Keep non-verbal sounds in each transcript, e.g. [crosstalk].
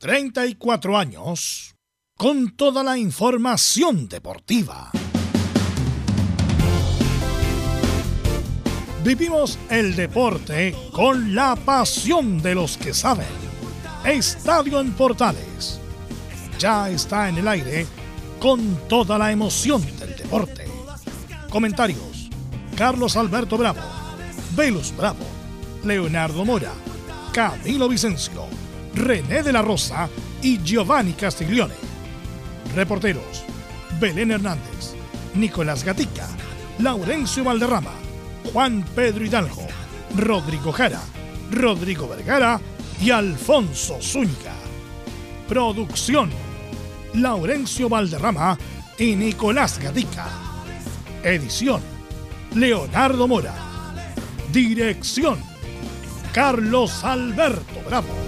34 años con toda la información deportiva. Vivimos el deporte con la pasión de los que saben. Estadio en Portales. Ya está en el aire con toda la emoción del deporte. Comentarios. Carlos Alberto Bravo, Velus Bravo, Leonardo Mora, Camilo Vicencio René de la Rosa y Giovanni Castiglione. Reporteros, Belén Hernández, Nicolás Gatica, Laurencio Valderrama, Juan Pedro Hidalgo, Rodrigo Jara, Rodrigo Vergara y Alfonso Zúñiga. Producción, Laurencio Valderrama y Nicolás Gatica. Edición, Leonardo Mora. Dirección, Carlos Alberto Bravo.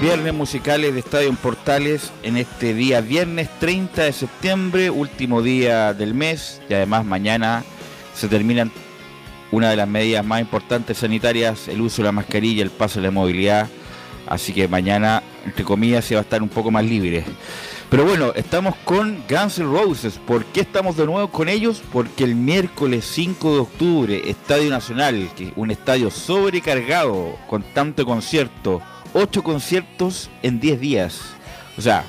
Viernes musicales de Estadio en Portales en este día viernes 30 de septiembre, último día del mes y además mañana se terminan una de las medidas más importantes sanitarias, el uso de la mascarilla, el paso de la movilidad, así que mañana, entre comillas, se va a estar un poco más libre. Pero bueno, estamos con Guns N' Roses. ¿Por qué estamos de nuevo con ellos? Porque el miércoles 5 de octubre, Estadio Nacional, que un estadio sobrecargado con tanto concierto, ocho conciertos en 10 días. O sea,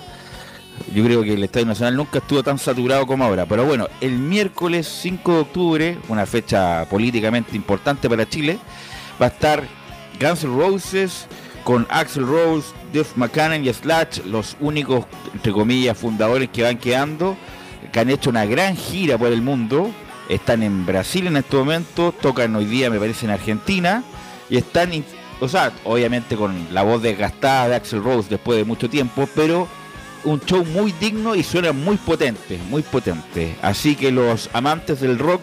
yo creo que el Estadio Nacional nunca estuvo tan saturado como ahora. Pero bueno, el miércoles 5 de octubre, una fecha políticamente importante para Chile, va a estar Guns N' Roses con Axel Rose, Duff McCann y Slash, los únicos, entre comillas, fundadores que van quedando, que han hecho una gran gira por el mundo. Están en Brasil en este momento, tocan hoy día, me parece, en Argentina, y están, o sea, obviamente con la voz desgastada de Axel Rose después de mucho tiempo, pero un show muy digno y suena muy potente, muy potente. Así que los amantes del rock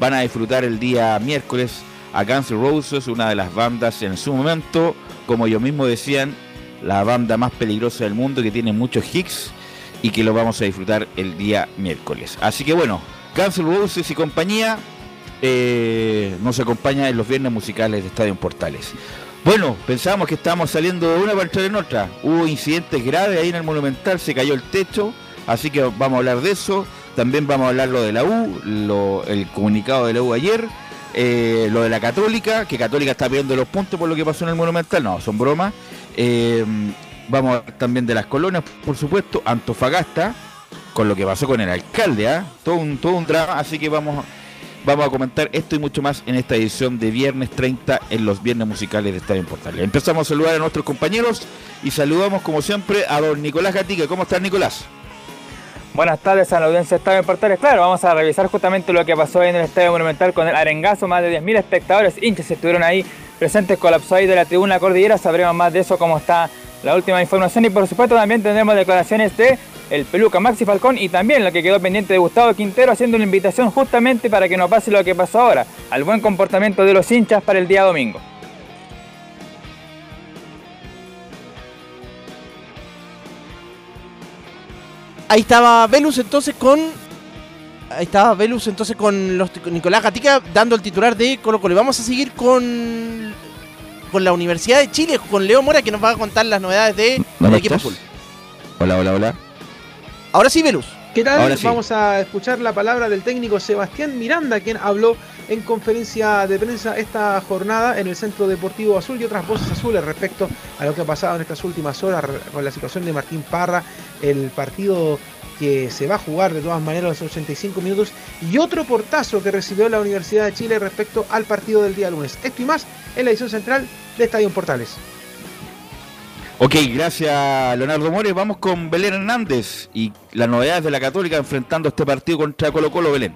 van a disfrutar el día miércoles a Guns N' Roses, una de las bandas en su momento, como ellos mismos decían, la banda más peligrosa del mundo que tiene muchos hits y que lo vamos a disfrutar el día miércoles. Así que bueno, Guns N' Roses y compañía eh, nos acompaña en los viernes musicales de Estadio Portales. Bueno, pensábamos que estábamos saliendo de una para entrar en otra. Hubo incidentes graves ahí en el Monumental, se cayó el techo, así que vamos a hablar de eso. También vamos a hablar lo de la U, el comunicado de la U ayer, eh, lo de la Católica, que Católica está pidiendo los puntos por lo que pasó en el Monumental. No, son bromas. Eh, vamos a hablar también de las colonias, por supuesto, Antofagasta, con lo que pasó con el alcalde, ¿ah? todo, un, todo un drama, así que vamos, vamos a comentar esto y mucho más en esta edición de viernes 30 en los viernes musicales de Estadio Portal. Empezamos a saludar a nuestros compañeros y saludamos como siempre a don Nicolás Gatica. ¿Cómo estás Nicolás? Buenas tardes a la audiencia de Estadio Portales. Claro, vamos a revisar justamente lo que pasó en el Estadio Monumental con el arengazo. Más de 10.000 espectadores hinchas estuvieron ahí presentes, colapsó ahí de la tribuna cordillera. Sabremos más de eso, cómo está la última información. Y por supuesto también tendremos declaraciones de el peluca Maxi Falcón y también lo que quedó pendiente de Gustavo Quintero haciendo una invitación justamente para que no pase lo que pasó ahora, al buen comportamiento de los hinchas para el día domingo. Ahí estaba Velus entonces con. Ahí estaba Velus entonces con los, Nicolás Gatica dando el titular de Colo Colo. Vamos a seguir con con la Universidad de Chile, con Leo Mora, que nos va a contar las novedades de, del equipo azul. Hola, hola, hola. Ahora sí, Velus. ¿Qué tal? Vamos a escuchar la palabra del técnico Sebastián Miranda, quien habló en conferencia de prensa esta jornada en el Centro Deportivo Azul y otras voces azules respecto a lo que ha pasado en estas últimas horas con la situación de Martín Parra, el partido que se va a jugar de todas maneras los 85 minutos y otro portazo que recibió la Universidad de Chile respecto al partido del día lunes. Esto y más en la edición central de Estadio Portales. Ok, gracias Leonardo Mores. Vamos con Belén Hernández y las novedades de la Católica enfrentando este partido contra Colo Colo Belén.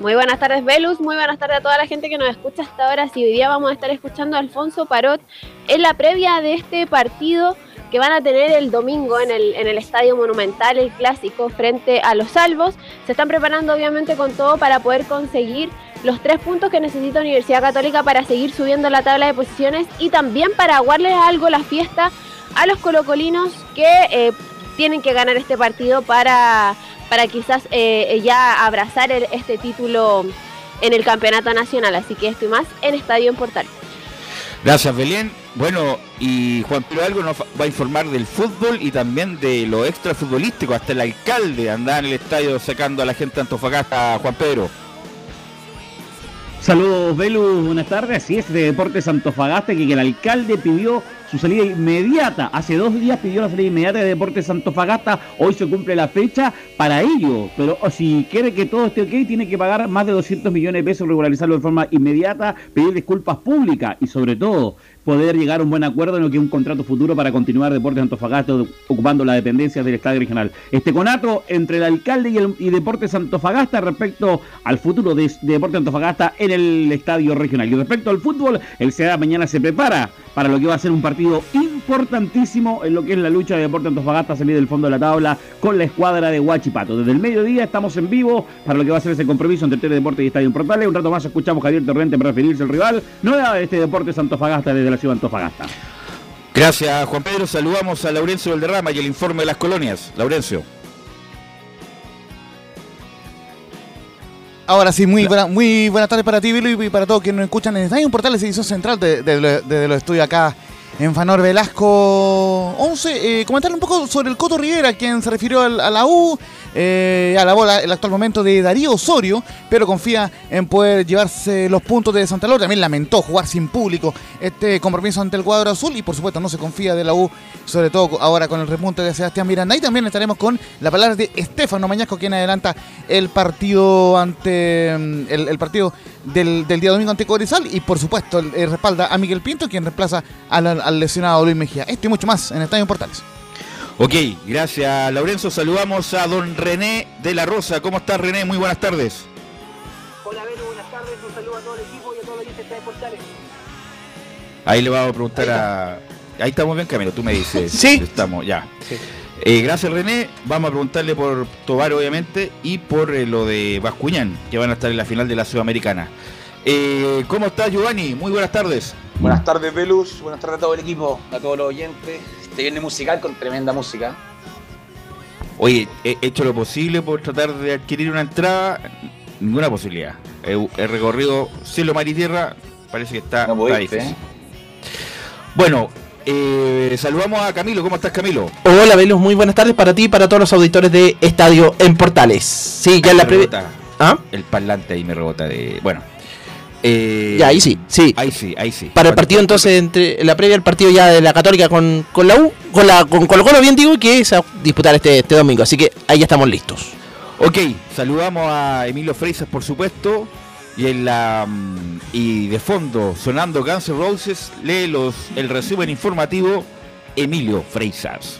Muy buenas tardes, Velus. Muy buenas tardes a toda la gente que nos escucha hasta ahora. Si hoy día vamos a estar escuchando a Alfonso Parot en la previa de este partido que van a tener el domingo en el, en el Estadio Monumental, el clásico, frente a los Salvos. Se están preparando obviamente con todo para poder conseguir los tres puntos que necesita Universidad Católica para seguir subiendo la tabla de posiciones y también para aguarles algo la fiesta a los colocolinos que eh, tienen que ganar este partido para para quizás eh, ya abrazar este título en el campeonato nacional. Así que estoy más en Estadio en Portal. Gracias, Belén. Bueno, y Juan Pedro Algo nos va a informar del fútbol y también de lo extra futbolístico. Hasta el alcalde anda en el estadio sacando a la gente de Antofagasta, Juan Pedro. Saludos, Belu, buenas tardes. Así es, de Deportes Antofagasta, que el alcalde pidió su salida inmediata. Hace dos días pidió la salida inmediata de Deportes Antofagasta. Hoy se cumple la fecha para ello. Pero si quiere que todo esté ok, tiene que pagar más de 200 millones de pesos, regularizarlo de forma inmediata, pedir disculpas públicas y sobre todo poder llegar a un buen acuerdo en lo que es un contrato futuro para continuar Deportes Antofagasta ocupando la dependencia del Estadio Regional. Este conato entre el alcalde y, el, Deportes Antofagasta respecto al futuro de, Deportes Antofagasta en el Estadio Regional. Y respecto al fútbol, el CEDA mañana se prepara para lo que va a ser un partido importantísimo en lo que es la lucha de Deportes Antofagasta salir del fondo de la tabla con la escuadra de Huachipato. Desde el mediodía estamos en vivo para lo que va a ser ese compromiso entre Deportes y Estadio Portales. Un rato más escuchamos a Javier Torrente para referirse al rival. No de este Deportes Antofagasta desde la Antofagasta. Gracias, Juan Pedro. Saludamos a Laurencio Valderrama y el informe de las colonias. Laurencio. Ahora sí, muy, buena, muy buenas tardes para ti, Vilo, y para todos quienes nos escuchan en un Portal, edición central de, de, los estudios acá en Fanor Velasco 11. Eh, comentarle un poco sobre el Coto Rivera, quien se refirió a la U, eh, a la bola el actual momento de Darío Osorio, pero confía en poder llevarse los puntos de Santa Laura. También lamentó jugar sin público este compromiso ante el cuadro azul y por supuesto no se confía de la U, sobre todo ahora con el repunte de Sebastián Miranda. Y también estaremos con la palabra de Estefano Mañasco, quien adelanta el partido ante mm, el, partido del, día domingo ante Cobresal y por supuesto respalda a Miguel Pinto, quien reemplaza al, al lesionado Luis Mejía. Esto y mucho más en Estadio Portales. Ok, gracias Lorenzo. Saludamos a don René de la Rosa. ¿Cómo estás René? Muy buenas tardes. Hola Belu, buenas tardes. Un saludo a todo el equipo y a todos los que de Portales. Ahí le vamos a preguntar a... Ahí estamos bien, Camilo, tú me dices. Sí. Estamos, ya. Eh, gracias René. Vamos a preguntarle por Tobar, obviamente, y por eh, lo de Bascuñán, que van a estar en la final de la Sudamericana. Eh, ¿Cómo estás, Giovanni? Muy buenas tardes. Buenas tardes, Velus. Buenas tardes a todo el equipo, a todos los oyentes. Este viernes musical con tremenda música. Oye, he hecho lo posible por tratar de adquirir una entrada. Ninguna posibilidad. He, recorrido cielo, mar y tierra. Parece que está, difícil. ¿eh? Bueno, eh, saludamos a Camilo. ¿Cómo estás, Camilo? Hola, Velus. Muy buenas tardes para ti y para todos los auditores de Estadio en Portales. Sí, ya en la previa. ¿Ah? El parlante ahí me rebota de. Bueno. Eh, ya, ahí sí, sí. Ahí sí, ahí sí. Para el partido entonces, entre la previa del partido ya de la Católica con, la U, con la con Colo Colo, bien digo, que es a disputar este, este domingo. Así que ahí ya estamos listos. Ok, saludamos a Emilio Freisas, por supuesto. Y en la mm, y de fondo, sonando Guns N' Roses, lee los, el resumen informativo Emilio Freisas.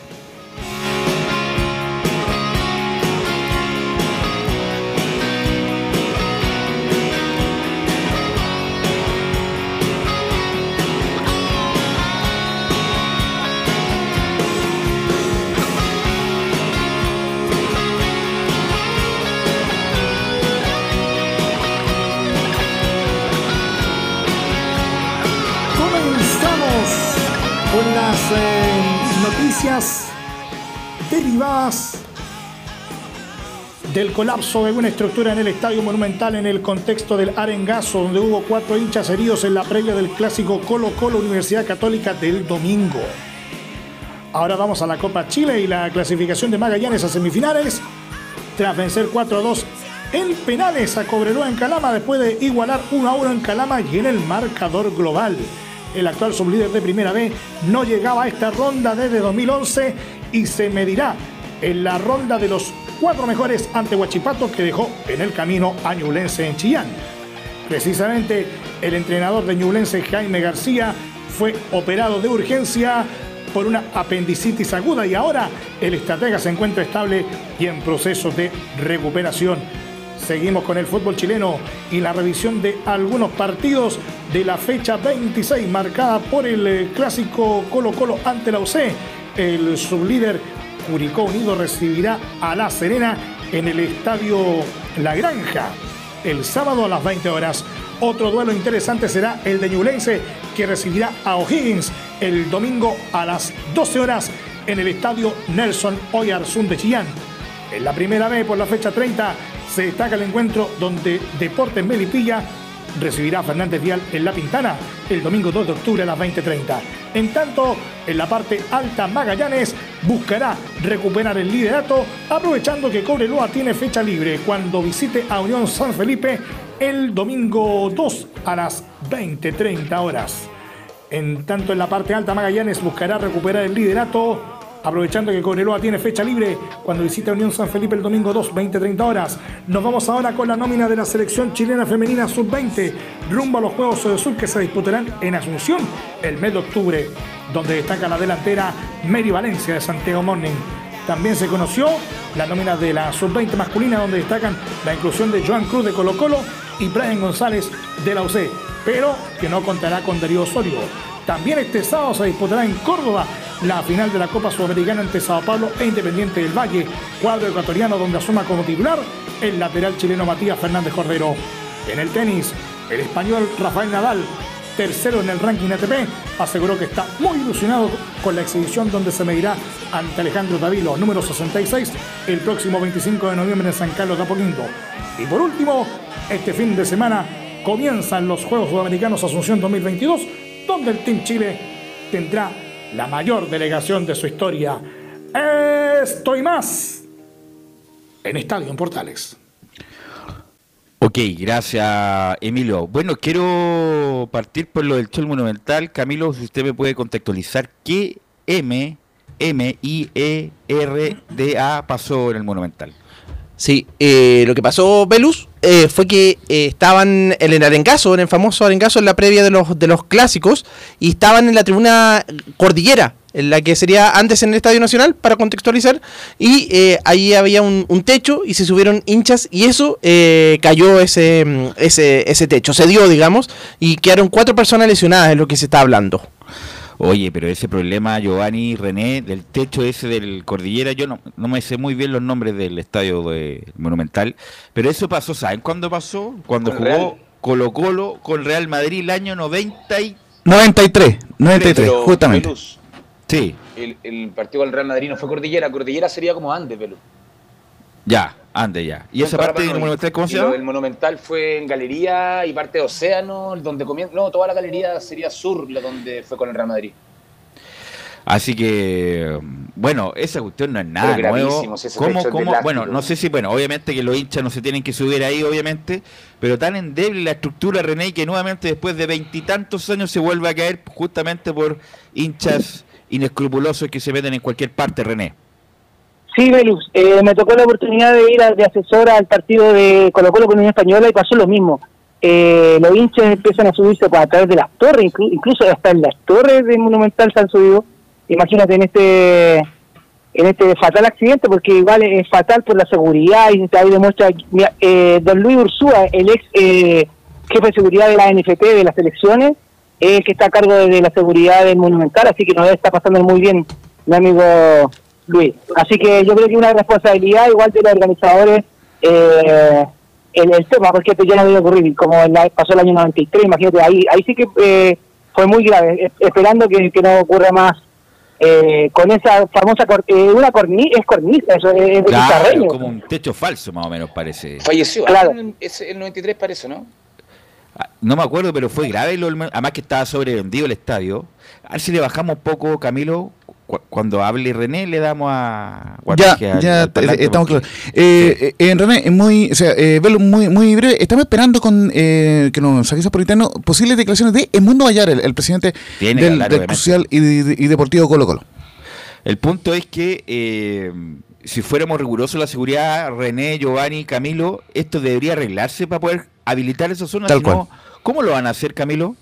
Derivadas del colapso de una estructura en el Estadio Monumental en el contexto del arengazo, donde hubo cuatro hinchas heridos en la previa del clásico Colo Colo Universidad Católica del domingo. Ahora vamos a la Copa Chile y la clasificación de Magallanes a semifinales. Tras vencer 4-2 en penales a Cobreloa en Calama, después de igualar 1-1 en Calama y en el marcador global. El actual sublíder de Primera B no llegaba a esta ronda desde 2011 y se medirá en la ronda de los cuatro mejores ante Huachipato que dejó en el camino a Ñublense en Chillán. Precisamente el entrenador de Ñublense, Jaime García, fue operado de urgencia por una apendicitis aguda y ahora el estratega se encuentra estable y en proceso de recuperación. Seguimos con el fútbol chileno y la revisión de algunos partidos de la fecha 26 marcada por el eh, clásico Colo Colo ante la UC. El sublíder Curicó Unido recibirá a La Serena en el estadio La Granja el sábado a las 20 horas. Otro duelo interesante será el de Ñublense que recibirá a O'Higgins el domingo a las 12 horas en el estadio Nelson Oyarzún de Chillán. En la primera vez por la fecha 30 se destaca el encuentro donde Deportes Melipilla recibirá a Fernández Vial en La Pintana el domingo 2 de octubre a las 20.30. En tanto, en la parte alta Magallanes buscará recuperar el liderato aprovechando que Cobreloa tiene fecha libre cuando visite a Unión San Felipe el domingo 2 a las 20.30 horas. En tanto, en la parte alta Magallanes buscará recuperar el liderato aprovechando que Cobreloa tiene fecha libre cuando visita Unión San Felipe el domingo 2, 20-30 horas. Nos vamos ahora con la nómina de la selección chilena femenina sub-20 rumbo a los Juegos de Sur que se disputarán en Asunción el mes de octubre, donde destaca la delantera Mary Valencia de Santiago Morning. También se conoció la nómina de la sub-20 masculina, donde destacan la inclusión de Joan Cruz de Colo Colo y Brian González de la UC, pero que no contará con Darío Osorio. También este sábado se disputará en Córdoba la final de la Copa Sudamericana entre Sao Paulo e Independiente del Valle, cuadro ecuatoriano donde asuma como titular el lateral chileno Matías Fernández Cordero. En el tenis, el español Rafael Nadal, tercero en el ranking ATP, aseguró que está muy ilusionado con la exhibición donde se medirá ante Alejandro Davilo, número 66, el próximo 25 de noviembre en San Carlos de Apoquindo. Y por último, este fin de semana comienzan los Juegos Sudamericanos Asunción 2022, donde el Team Chile tendrá la mayor delegación de su historia. Estoy más en Estadio en Portales. Ok, gracias Emilio. Bueno, quiero partir por lo del show monumental. Camilo, si usted me puede contextualizar qué M, M, I, E, R, D, A pasó en el monumental. Sí, eh, lo que pasó, Velus, eh, fue que eh, estaban en el arengazo, en el famoso arengazo, en la previa de los, de los clásicos, y estaban en la tribuna cordillera, en la que sería antes en el Estadio Nacional, para contextualizar, y ahí había un, techo y se subieron hinchas, y eso cayó ese, ese, ese techo, se dio, digamos, y quedaron cuatro personas lesionadas, es lo que se está hablando. Oye, pero ese problema, Giovanni René, del techo ese del Cordillera, yo no, no me sé muy bien los nombres del estadio de Monumental, pero eso pasó, ¿saben cuándo pasó? Cuando jugó Colo Colo con Real Madrid el año 90 y... 93, 93, justamente. sí. El, el, partido del Real Madrid no fue Cordillera, Cordillera sería como antes, Pelú. Ya, ande ya. ¿Y esa parte del Monumental cómo se llama? El Monumental fue en Galería y parte de Océano, donde comienza. No, toda la galería sería sur, la donde fue con el Real Madrid. Así que, bueno, esa cuestión no es nada nuevo. Si ¿Cómo, cómo? Bueno, no sé si, bueno, obviamente que los hinchas no se tienen que subir ahí, obviamente, pero tan endeble la estructura, René, que nuevamente después de veintitantos años se vuelve a caer justamente por hinchas inescrupulosos que se meten en cualquier parte, René. Sí, Velus, eh, me tocó la oportunidad de ir de asesora al partido de Colo Colo con Unión Española y pasó lo mismo. Eh, los hinchas empiezan a subirse a través de las torres, incluso hasta en las torres de Monumental se han subido. Imagínate en este en este fatal accidente, porque igual es fatal por la seguridad y ahí demuestra, eh, don Luis Ursúa, el ex eh, jefe de seguridad de la NFP de las elecciones, es el que está a cargo de la seguridad del Monumental, así que nos está pasando muy bien, mi amigo Luis. Así que yo creo que una responsabilidad igual de los organizadores eh, en el tema, porque esto ya no debe ocurrir, como pasó el año 93, imagínate, ahí ahí sí que eh, fue muy grave, esperando que, no ocurra más eh, con esa famosa, cor- eh, una cornisa, es cornisa, eso es Claro, como un techo falso más o menos parece. Falleció. Claro. Es el 93 parece, ¿no? Ah, No me acuerdo, pero fue grave, lo- además que estaba sobrevendido el estadio. A ver si le bajamos un poco, Camilo, cu- cuando hable René le damos a... Ya, al- ya al estamos porque- claros. Eh, eh, en René, es muy, o sea, eh, Velo, muy, muy breve. Estamos esperando con eh, que nos avisa por interno posibles declaraciones de Edmundo Vallar, el, el presidente Tiene del, hablar, del. Social y, y Deportivo Colo Colo. El punto es que eh, si fuéramos rigurosos la seguridad, René, Giovanni, Camilo, esto debería arreglarse para poder habilitar esa zona. Tal no, ¿Cómo lo van a hacer, Camilo?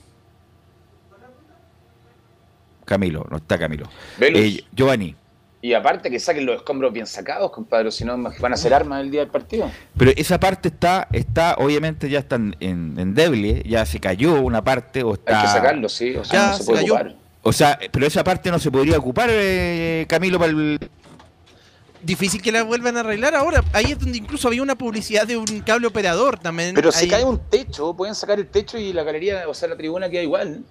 Camilo, no está Camilo. Eh, Giovanni, Y aparte que saquen los escombros bien sacados, compadre, si no van a hacer armas el día del partido. pero esa parte está, está obviamente ya está en, débil, ¿eh? ya se cayó una parte o está... Hay que sacarlo, sí, o sea, Ya no se se puede cayó. ocupar. O sea, pero esa parte no se podría ocupar, eh, Camilo, para el... Difícil que la vuelvan a arreglar ahora. Ahí es donde incluso había una publicidad de un cable operador también. Pero si Ahí- cae un techo, pueden sacar el techo y la galería, o sea, la tribuna queda igual.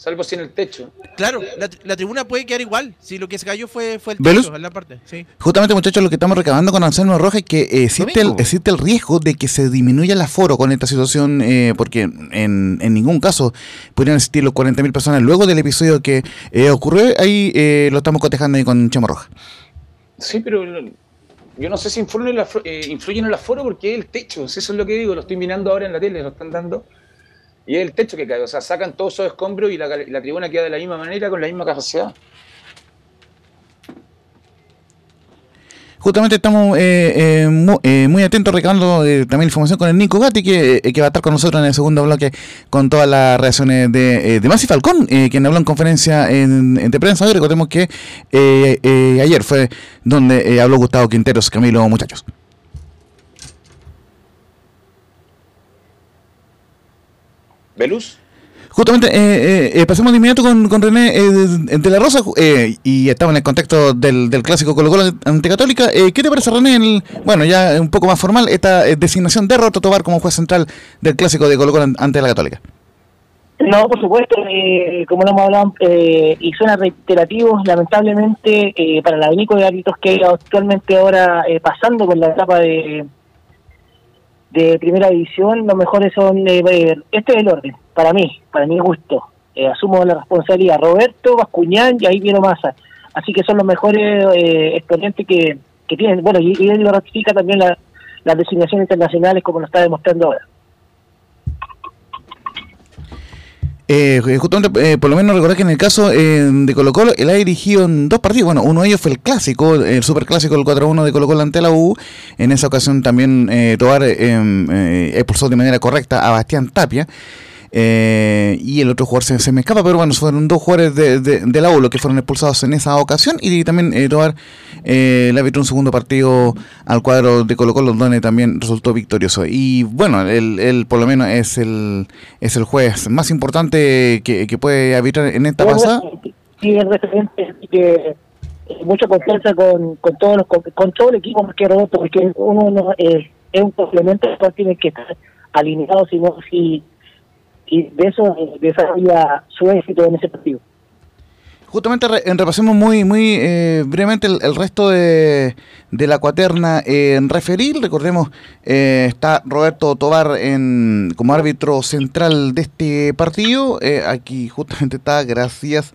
Salvo si en el techo. Claro, la, tri- la tribuna puede quedar igual. Si lo que se cayó fue, fue el techo, en la parte. Sí. Justamente, muchachos, lo que estamos recabando con Anselmo Rojas es que eh, existe, el, existe el riesgo de que se disminuya el aforo con esta situación, eh, porque en, en ningún caso podrían asistir los 40.000 personas luego del episodio que eh, ocurrió. Ahí eh, lo estamos cotejando ahí con Chamo Rojas. Sí, pero yo no sé si influyen en, el eh, influyen en el aforo porque es el techo. si eso es lo que digo, lo estoy mirando ahora en la tele, lo están dando. Y es el techo que cae. O sea, sacan todos esos escombros y la, tribuna queda de la misma manera, con la misma capacidad. Justamente estamos eh, eh, eh, muy atentos recabando también información con el Nico Gatti, que, va a estar con nosotros en el segundo bloque con todas las reacciones de, de Masi Falcón, quien habló en conferencia en, en prensa. Hoy recordemos que ayer fue donde habló Gustavo Quinteros, Camilo, muchachos. ¿Velus? Justamente, eh, eh, eh, pasemos de inmediato con, con René eh, de, de la Rosa eh, y estamos en el contexto del, del clásico Colo Colo ante Católica. Eh, ¿Qué te parece, René, el- bueno, ya un poco más formal, esta eh, designación de Roto Tobar como juez central del clásico de Colo Colo an- ante la Católica? No, por supuesto, eh, como lo hemos hablado, eh, y suena reiterativo, lamentablemente, eh, para el abanico de árbitros que hay actualmente ahora eh, pasando por la etapa de, de primera división, los mejores son, eh, este es el orden, para mí, para mi gusto. Eh, asumo la responsabilidad, Roberto, Bascuñán y ahí Piero Massa. Así que son los mejores eh, exponentes que, que tienen. Bueno, y, y él lo ratifica también la- las designaciones internacionales como lo está demostrando ahora. Eh, justamente, eh, por lo menos recordar que en el caso eh, de Colo Colo, él ha dirigido en dos partidos. Bueno, uno de ellos fue el clásico, el superclásico del 4-1 de Colo Colo ante la U. En esa ocasión también eh, Tobar eh, eh, expulsó de manera correcta a Bastián Tapia. Eh, y el otro jugador se, se me escapa, pero bueno, fueron dos jugadores de, de, de la que fueron expulsados en esa ocasión. Y también eh, Tobar eh, le arbitró un segundo partido al cuadro de Colo Colo, donde también resultó victorioso. Y bueno, él, él por lo menos es el, es el juez más importante que, que puede arbitrar en esta pasada. Sí, es referente, que eh, mucha confianza con, con todos los, con, con todo el equipo más que Roberto, porque uno no, eh, es un complemento, pero tiene que estar alineado, sino si y de eso eh, desarrolla su éxito en ese partido. Justamente re- repasemos muy muy eh, brevemente el, resto de, de la cuaterna en referir. Recordemos, eh, está Roberto Tobar en, como árbitro central de este partido. Eh, aquí justamente está, gracias.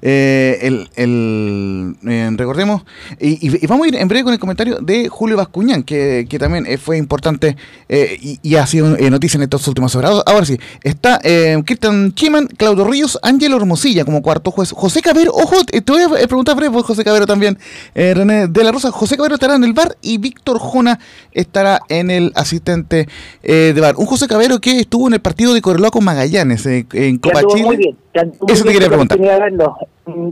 eh, el, el, eh, recordemos, y, vamos a ir en breve con el comentario de Julio Bascuñán, que, que también eh, fue importante eh, y, ha sido eh, noticia en estos últimos horas. Ahora sí, está eh, Cristian Chiman, Claudio Ríos, Ángelo Hermosilla como cuarto juez, José Cabero, ojo, eh, te voy a preguntar breve por José Cabero también, eh, René de la Rosa, José Cabero estará en el bar y Víctor Jona estará en el asistente eh, de bar. Un José Cabero que estuvo en el partido de Correloa con Magallanes eh, en Copa Chile. muy bien. Eso te bien, quería tuve la preguntar. oportunidad de verlo.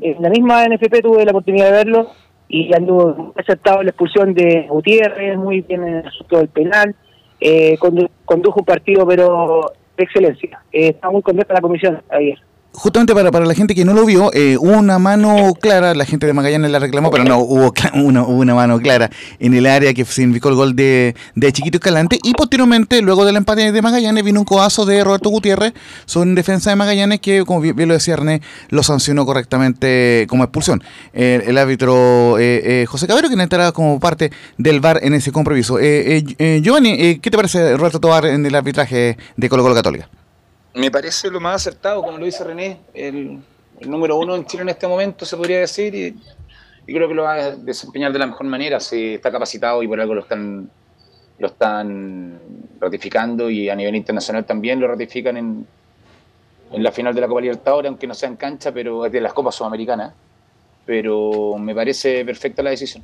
En la misma NFP tuve la oportunidad de verlo y anduvo en la expulsión de Gutiérrez, muy bien en el asunto del penal. Eh, condu- condujo un partido, pero de excelencia. Eh, está muy contenta la comisión ayer. Justamente para, para la gente que no lo vio, eh, hubo una mano clara, la gente de Magallanes la reclamó, pero no, hubo [laughs] una, una mano clara en el área que significó el gol de, de Chiquito Escalante. Y posteriormente, luego del empate de Magallanes, vino un codazo de Roberto Gutiérrez sobre defensa de Magallanes que, como bien lo decía René, lo sancionó correctamente como expulsión. El, el árbitro eh, eh, José Cabero, quien entrará como parte del VAR en ese compromiso. Eh, eh, eh, Giovanni, eh, ¿qué te parece Roberto Tobar en el arbitraje de Colo Colo Católica? Me parece lo más acertado, como lo dice René, el, el número uno en Chile en este momento, se podría decir, y, creo que lo va a desempeñar de la mejor manera. Se está capacitado y por algo lo están, lo están ratificando y a nivel internacional también lo ratifican en, en la final de la Copa Libertadores, aunque no sea en cancha, pero es de las Copas Sudamericanas. Pero me parece perfecta la decisión.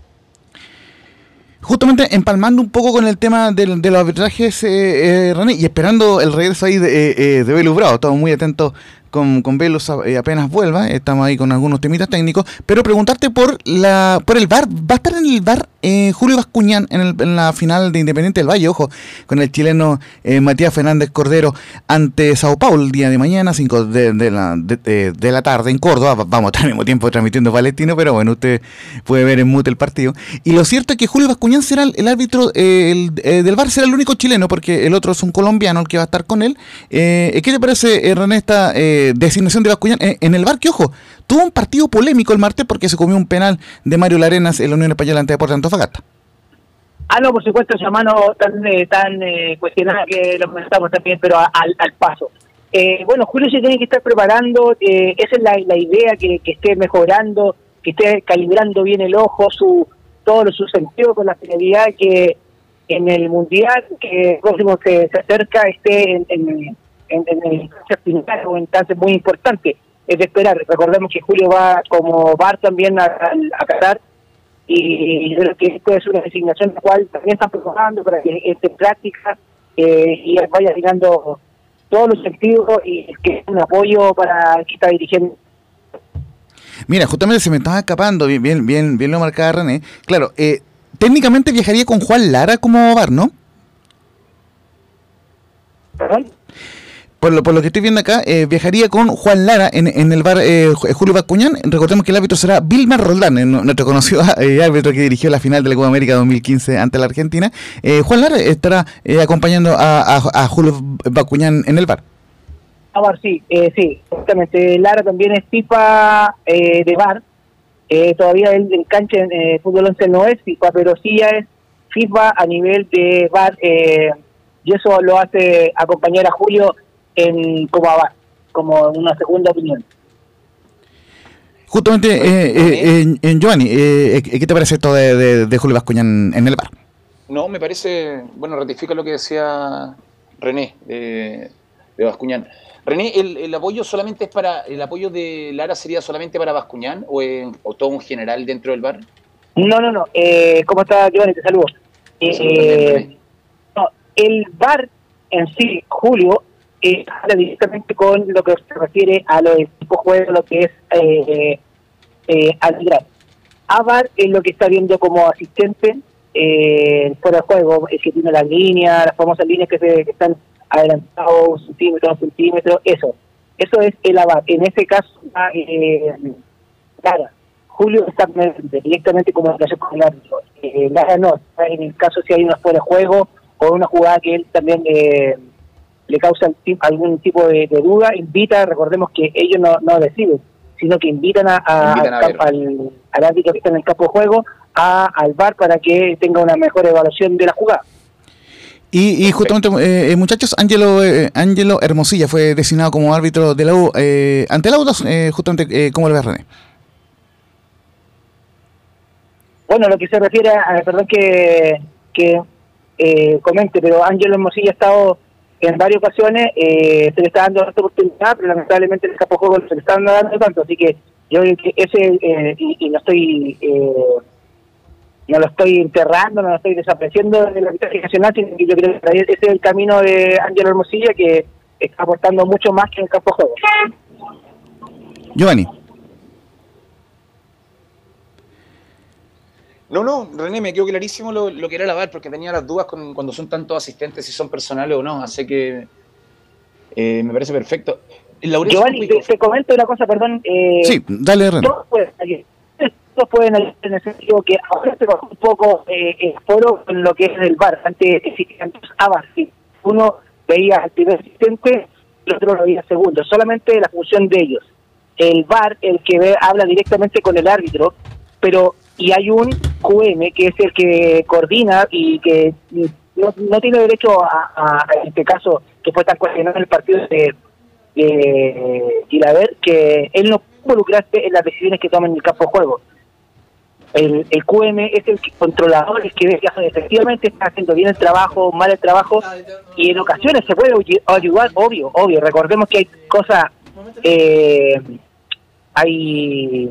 Justamente empalmando un poco con el tema de los arbitrajes, eh, eh, René, y esperando el regreso ahí de, eh, eh, de Velus Bravo. Estamos muy atentos con, con Velus eh, apenas vuelva. Estamos ahí con algunos temitas técnicos. Pero preguntarte por la por el VAR. ¿Va a estar en el VAR eh, Julio Bascuñán en, el- en la final de Independiente del Valle? Ojo, con el chileno eh, Matías Fernández Cordero ante Sao Paulo el día de mañana, 5 de, de la, de, la tarde en Córdoba. Va- Vamos al mismo tiempo transmitiendo Palestino, pero bueno, usted puede ver en mute el partido. Y lo cierto es que Julio Bascuñán será el, árbitro eh, el, del VAR, será el único chileno, porque el otro es un colombiano el que va a estar con él. ¿Qué te parece, René, esta designación de Bascuñán eh, en el VAR? Que ojo, tuvo un partido polémico el martes porque se comió un penal de Mario Larenas en la Unión Española ante Deportes Antofagasta. Ah, no, por supuesto, esa mano tan, eh, tan eh, cuestionada que lo comentamos también, pero a- al, al paso. Eh, bueno, Julio se tiene que estar preparando, eh, esa es la, la idea, que, esté mejorando, que esté calibrando bien el ojo, su todos sus sentidos con la finalidad que en el Mundial, que próximo que se acerca, esté en, en, en el instancia final o instancias muy importante. Es de esperar. Recordemos que Julio va como VAR también a, a, Qatar y yo creo que esto es una designación la cual también están preparando para que esté práctica eh, y vaya tirando todos los sentidos y que es un apoyo para el que está dirigiendo. Mira, justamente se me estaba escapando, bien, bien, bien, bien lo marcaba René. Claro, eh, técnicamente viajaría con Juan Lara como VAR, ¿no? ¿Perdón? Por lo, por lo que estoy viendo acá, eh, viajaría con Juan Lara en, en el bar eh, Ju- Julio Bascuñán. Recordemos que el árbitro será Vilmar Roldán, eh, nuestro conocido [laughs] eh, árbitro que dirigió la final de la Copa América 2015 ante la Argentina. Juan Lara estará acompañando a, Julio Bascuñán en el bar. Ah, VAR, sí, sí, exactamente. Lara también es FIFA eh, de. Eh, todavía el, el cancha en fútbol 11 no es FIFA, pero sí ya es FIFA a nivel de VAR. eh, y eso lo hace acompañar a Julio en como como una segunda opinión. Justamente, eh, eh, en- en Giovanni, eh, eh, ¿qué te parece esto de, de- de Julio Bascuñán en el bar? No, me parece, bueno, ratifica lo que decía René de, de Bascuñán. René, ¿el, el apoyo solamente es para, el apoyo de Lara sería solamente para Bascuñán o, en- o todo en general dentro del bar? No, no, no. Eh, ¿Cómo está, Giovanni? Te saludo. Eh, no, el VAR en sí, Julio, eh, habla directamente con lo que se refiere a lo del tipo juego, lo que es eh, eh, arbitrar. A VAR es lo que está viendo como asistente eh, fuera de juego, el que tiene las líneas, las famosas líneas que, se, que están adelantados un centímetro, un centímetro, eso. Eso es el AVAR. En ese caso, eh. Julio está directamente como comunicación con el árbitro. Eh, Lara no, en el caso si hay una fuera de juego o una jugada que él también eh, le causa algún tipo de, de duda, invita, recordemos que ellos no, no deciden, sino que invitan, a, a- Invitan a al, árbitro que está en el campo de juego a, al VAR para que tenga una mejor evaluación de la jugada. Y, y justamente, eh, eh, muchachos, Ángelo eh, Ángelo Hermosilla fue designado como árbitro de la U eh, ante la U, eh, justamente, eh, ¿cómo lo ves, René? Bueno, lo que se refiere a, perdón que, que eh, comente, pero Ángelo Hermosilla ha estado en varias ocasiones, eh, se le está dando esta oportunidad, pero lamentablemente en el de juego no se le está dando tanto, así que yo que ese, eh, y, y no estoy, eh, no lo estoy enterrando, no lo estoy desapreciando de la arbitraje nacional, sino que yo creo que ese es el camino de Ángelo Hermosilla que está aportando mucho más que el campo juego. Giovanni. No, no, René, me quedó clarísimo lo, lo que era la VAR, porque tenía las dudas con, cuando son tantos asistentes, si son personales o no, así que eh, me parece perfecto. Giovanni, te, comento una cosa, perdón. Eh, Sí, dale, René. todos pueden. Todos pueden en el sentido que ahora se bajó un poco eh, el foro con lo que es el bar. Antes abas. sí. Uno veía al primer asistente, el otro lo veía segundo. Solamente la función de ellos. El bar, el que ve, habla directamente con el árbitro, pero y hay un QM que es el que coordina y que no, no tiene derecho a, a- este caso que fue tan cuestionado en el partido de, de que él no involucrarse en las decisiones que toman en el campo de juego. El, el QM es el controlador, el que ve que efectivamente está haciendo bien el trabajo, mal el trabajo, y en ocasiones se puede ayu- ayudar, obvio, obvio. Recordemos que hay cosas, eh, hay,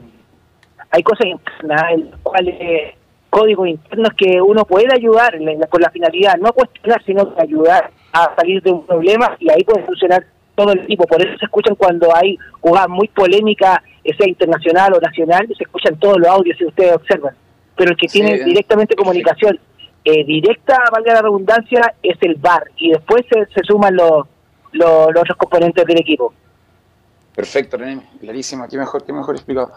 hay cosas internas en las cuales códigos internos que uno puede ayudar con la finalidad, no cuestionar, sino ayudar a salir de un problema y ahí puede funcionar todo el equipo. Por eso se escuchan cuando hay jugadas muy polémicas, sea internacional o nacional, se escuchan todos los audios si ustedes observan. Pero el que Sí, tiene eh, directamente comunicación eh, directa, valga la redundancia, es el VAR y después se, se suman los, los, los otros componentes del equipo. Perfecto, René, clarísima, qué mejor, qué mejor explicado.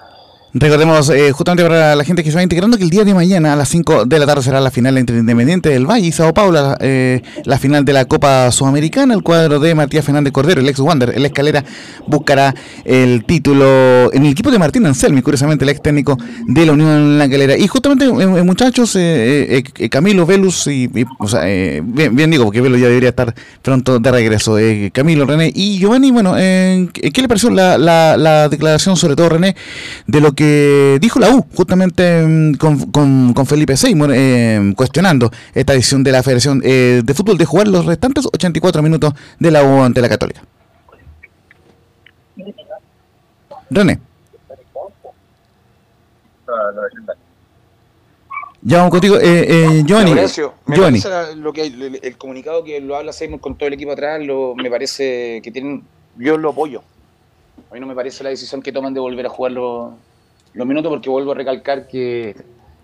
Recordemos eh, justamente para la gente que se va integrando que el día de mañana a las 5 de la tarde será la final entre Independiente del Valle y Sao Paulo, eh, la final de la Copa Sudamericana. El cuadro de Matías Fernández Cordero, el ex Wander, el escalera, buscará el título en el equipo de Martín Anselmi, curiosamente el ex técnico de la Unión La Calera. Y justamente, eh, eh, muchachos, eh, Camilo, Velus, y, o sea, bien, bien digo, porque Velus ya debería estar pronto de regreso. Camilo, René y Giovanni, bueno, ¿qué le pareció la, la declaración, sobre todo René, de lo que dijo la U, justamente mm, con, con, con Felipe Seymour, eh, cuestionando esta decisión de la Federación eh, de Fútbol de jugar los restantes 84 minutos de la U ante la Católica? René. Ya vamos contigo, eh, eh, Giovanni. Me Giovanni. parece lo que el, el comunicado que lo habla Seymour con todo el equipo atrás, lo, me parece que tienen, yo lo apoyo. A mí no me parece la decisión que toman de volver a jugar los, los minutos porque vuelvo a recalcar que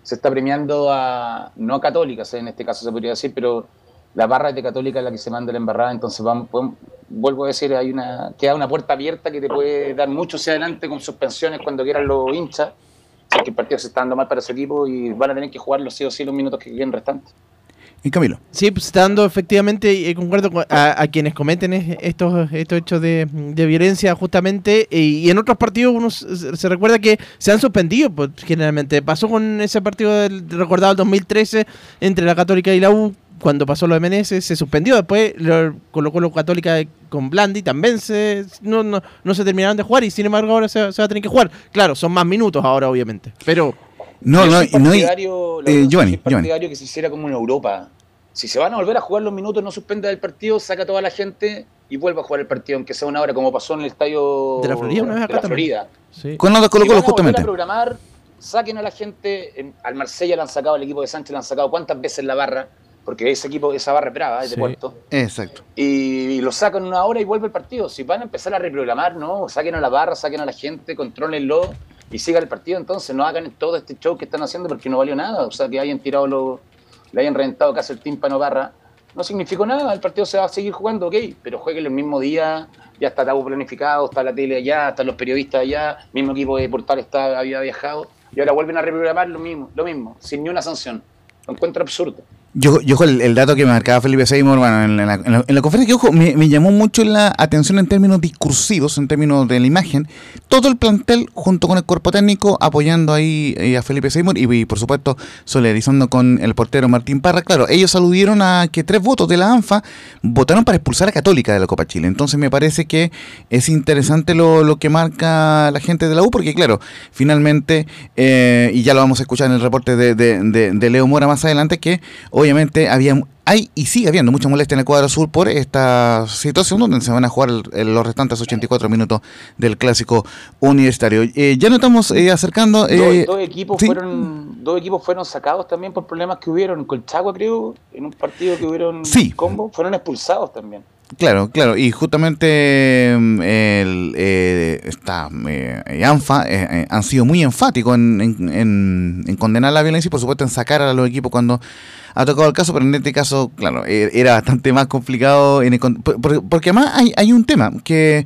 se está premiando a, no a católicas, en este caso se podría decir, pero la barra es de católica la que se manda la embarrada, entonces vamos, podemos- vuelvo a decir, hay una, queda una puerta abierta que te puede dar mucho hacia adelante con suspensiones cuando quieran los hinchas, que el partido se está dando mal para su equipo y van a tener que jugar los sí o sí los minutos que queden restantes. Y Camilo. Sí, pues está dando efectivamente, y concuerdo con- a, a quienes cometen es- estos, estos hechos de, de violencia justamente, y, y en otros partidos uno se, se recuerda que se han suspendido, pues, generalmente. Pasó con ese partido del, recordado el 2013 entre la Católica y la U, cuando pasó lo de Meneses, se suspendió, después lo colocó la Católica con Blandi, también se, no, no, no se terminaron de jugar, y sin embargo ahora se, se va a tener que jugar. Claro, son más minutos ahora, obviamente, pero... No, no, no hay- partidario, eh, Giovanni, Giovanni. partidario que se hiciera como en Europa. Si se van a volver a jugar los minutos, no suspenda el partido, saca a toda la gente y vuelva a jugar el partido, aunque sea una hora, como pasó en el estadio De la Florida, una vez de acá la también. Florida. Sí. Con nota Si Colo van Colo a volver justamente. a programar, saquen a la gente. en- al Marsella le han sacado, al equipo de Sánchez le han sacado cuántas veces la barra, porque ese equipo, esa barra es brava, es de Sí. puerto. Exacto. Y lo sacan una hora y vuelve el partido. Si van a empezar a reprogramar, no, saquen a la barra, saquen a la gente, contrólenlo y sigan el partido. Entonces no hagan todo este show que están haciendo porque no valió nada. O sea, que hayan tirado, lo, le hayan reventado casi el tímpano barra, no significó nada. El partido se va a seguir jugando, ok, pero jueguen el mismo día. Ya está todo planificado, está la tele allá, están los periodistas allá, mismo equipo de portal está, había viajado y ahora vuelven a reprogramar lo mismo, lo mismo, sin ni una sanción. Lo encuentro absurdo. Yo, yo el, dato que me marcaba Felipe Seymour, bueno, en la, en la- en la conferencia que ojo, me, llamó mucho la atención en términos discursivos, en términos de la imagen. Todo el plantel, junto con el cuerpo técnico, apoyando ahí eh, a Felipe Seymour y, por supuesto, solidarizando con el portero Martín Parra. Claro, ellos aludieron a que tres votos de la ANFA votaron para expulsar a Católica de la Copa Chile. Entonces me parece que es interesante lo, lo que marca la gente de la U, porque claro, finalmente, eh, y ya lo vamos a escuchar en el reporte de, de- de- de Leo Mora más adelante, que obviamente había hay y sigue habiendo mucha molestia en el cuadro sur por esta situación donde se van a jugar los restantes 84 minutos del clásico universitario. Eh, ya nos estamos eh, acercando. eh, dos, dos equipos sí. fueron dos equipos fueron sacados también por problemas que hubieron en Colchagua creo en un partido que hubieron Sí. combo fueron expulsados también Claro, claro, y justamente mm, el, eh, esta eh, ANFA eh, han sido muy enfáticos en, en- en- en condenar la violencia y por supuesto en sacar a los equipos cuando ha tocado el caso, pero en este caso, claro, eh, era bastante más complicado, en el porque además hay, un tema que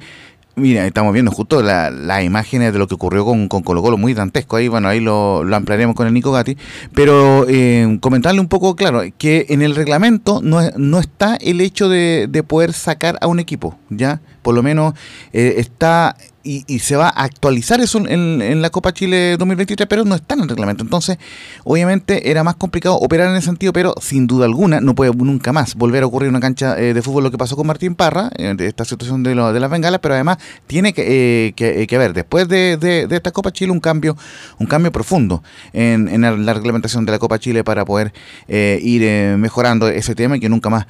Mira, estamos viendo justo la- las imágenes de lo que ocurrió con, con Colo Colo, muy dantesco. Ahí, bueno, ahí lo, ampliaremos con el Nico Gatti. Pero eh, comentarle un poco, claro, que en el reglamento no, no está el hecho de, de poder sacar a un equipo, ¿ya? Por lo menos eh, está y, y se va a actualizar eso en, la Copa Chile 2023, pero no está en el reglamento. Entonces, obviamente era más complicado operar en ese sentido, pero sin duda alguna no puede nunca más volver a ocurrir una cancha eh, de fútbol lo que pasó con Martín Parra, eh, esta situación de, lo- de las bengalas, pero además tiene que, eh, que, eh, que haber después de, de- de esta Copa Chile un cambio un cambio profundo en, en la, la reglamentación de la Copa Chile para poder eh, ir mejorando ese tema y que nunca más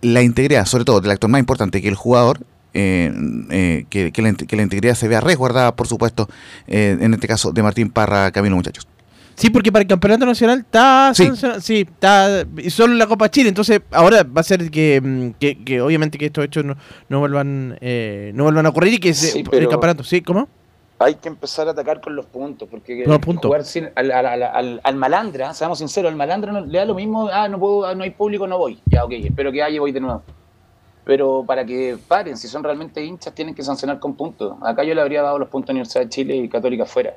la integridad, sobre todo del actor más importante que el jugador, eh, eh, que, que la, que la integridad se vea resguardada, por supuesto, eh, en este caso de Martín Parra Camino, muchachos. Sí, porque para el campeonato nacional está Sí. sí, está y solo la Copa Chile, entonces ahora va a ser que, mm, que, que obviamente que estos hechos no, no vuelvan eh, no vuelvan a ocurrir y que se- el campeonato, sí, ¿cómo? Hay que empezar a atacar con los puntos, porque Los puntos. jugar sin- al, al- al- al- al malandra, seamos sinceros, al malandra no- le da lo mismo, ah, no puedo, ah, no hay público, no voy. Ya, ok, espero que haya y voy de nuevo. Pero para que paren, si son realmente hinchas, tienen que sancionar con puntos. Acá yo le habría dado los puntos a Universidad de Chile y Católica fuera.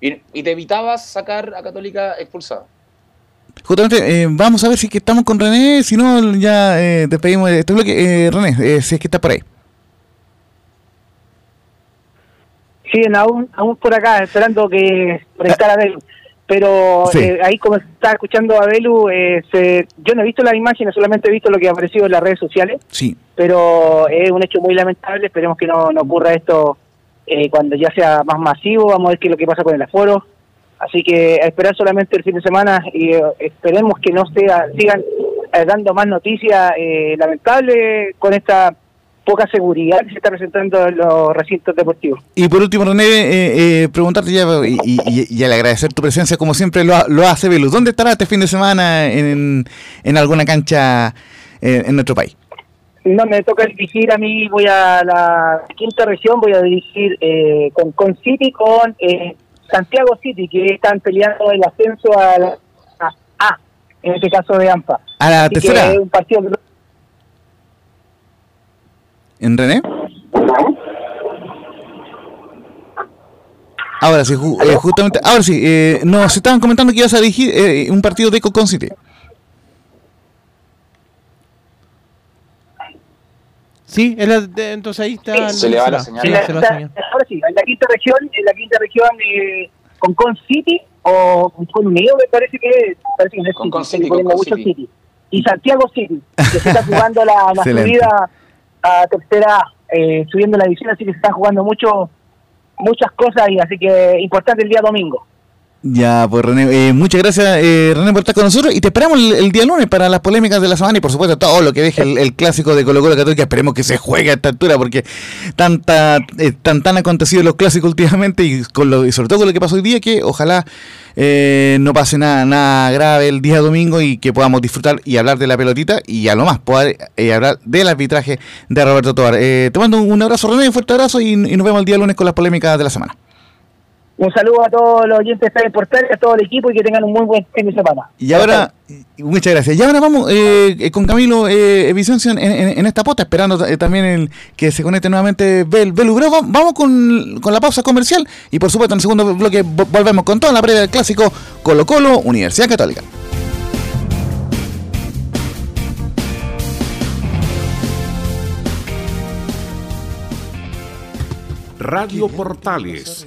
Y, y te evitabas sacar a Católica expulsado. Justamente, eh, vamos a ver si es que estamos con René, si no, ya eh, despedimos de este bloque. Eh, René, eh, si es que está por ahí. siguen aún, aún por acá, esperando que conectar a Belu. Pero Sí. eh, ahí como estaba escuchando a Belu, eh, se- yo no he visto las imágenes, solamente he visto lo que ha aparecido en las redes sociales, Sí. pero es un hecho muy lamentable, esperemos que no, no ocurra esto eh, cuando ya sea más masivo, vamos a ver qué es lo que pasa con el aforo. Así que a esperar solamente el fin de semana y eh, esperemos que no sea, sigan eh, dando más noticias eh, lamentables con esta poca seguridad que se está presentando en los recintos deportivos. Y por último, René, eh, eh, preguntarte ya y, y, al agradecer tu presencia, como siempre lo, lo hace Velus. ¿Dónde estará este fin de semana en, en alguna cancha eh, en nuestro país? No, me toca dirigir a mí, voy a la quinta región, voy a dirigir eh, con, con City, con eh, Santiago City, que están peleando el ascenso a la a A, en este caso de AMPA. ¿A la Así que tercera? es un partido que- ¿En René? Ahora sí, ju- eh, justamente, ahora sí, eh, nos estaban comentando que ibas a dirigir eh, un partido de Cocon City. Sí, es la- de- entonces ahí está. Se le va la señal. Sí, se la ahora sí, en la quinta región, en la quinta región eh, con Con City o con Unido me parece que parece que no es Con City, City, City. City. Y Santiago City, que se está jugando la, la [laughs] subida a tercera, eh, subiendo la división, así que se están jugando mucho muchas cosas y así que importante el día domingo. Ya, pues René, eh, muchas gracias eh, René por estar con nosotros y te esperamos el, día lunes para las polémicas de la semana y por supuesto todo lo que deje el, clásico de Colo Colo Católica, esperemos que se juegue a esta altura porque tanta, eh, tan tan acontecido los clásicos últimamente y, con lo, y sobre todo con lo que pasó hoy día que ojalá eh, no pase nada, nada grave el día domingo y que podamos disfrutar y hablar de la pelotita y a lo más poder eh, hablar del arbitraje de Roberto Tobar. Eh, te mando un abrazo René, un fuerte abrazo y nos vemos el día lunes con las polémicas de la semana. Un saludo a todos los oyentes de Portal, a todo el equipo y que tengan un muy buen fin de semana. Y ahora, muchas gracias. Y ahora vamos eh, eh, con Camilo eh, Vicencio en, en- en esta pota, esperando eh, también el, que se conecte nuevamente Bel, Belu. Pero va- vamos con, con la pausa comercial y por supuesto en el segundo bloque vo- volvemos con toda la previa del clásico Colo Colo, Universidad Católica. Radio Portales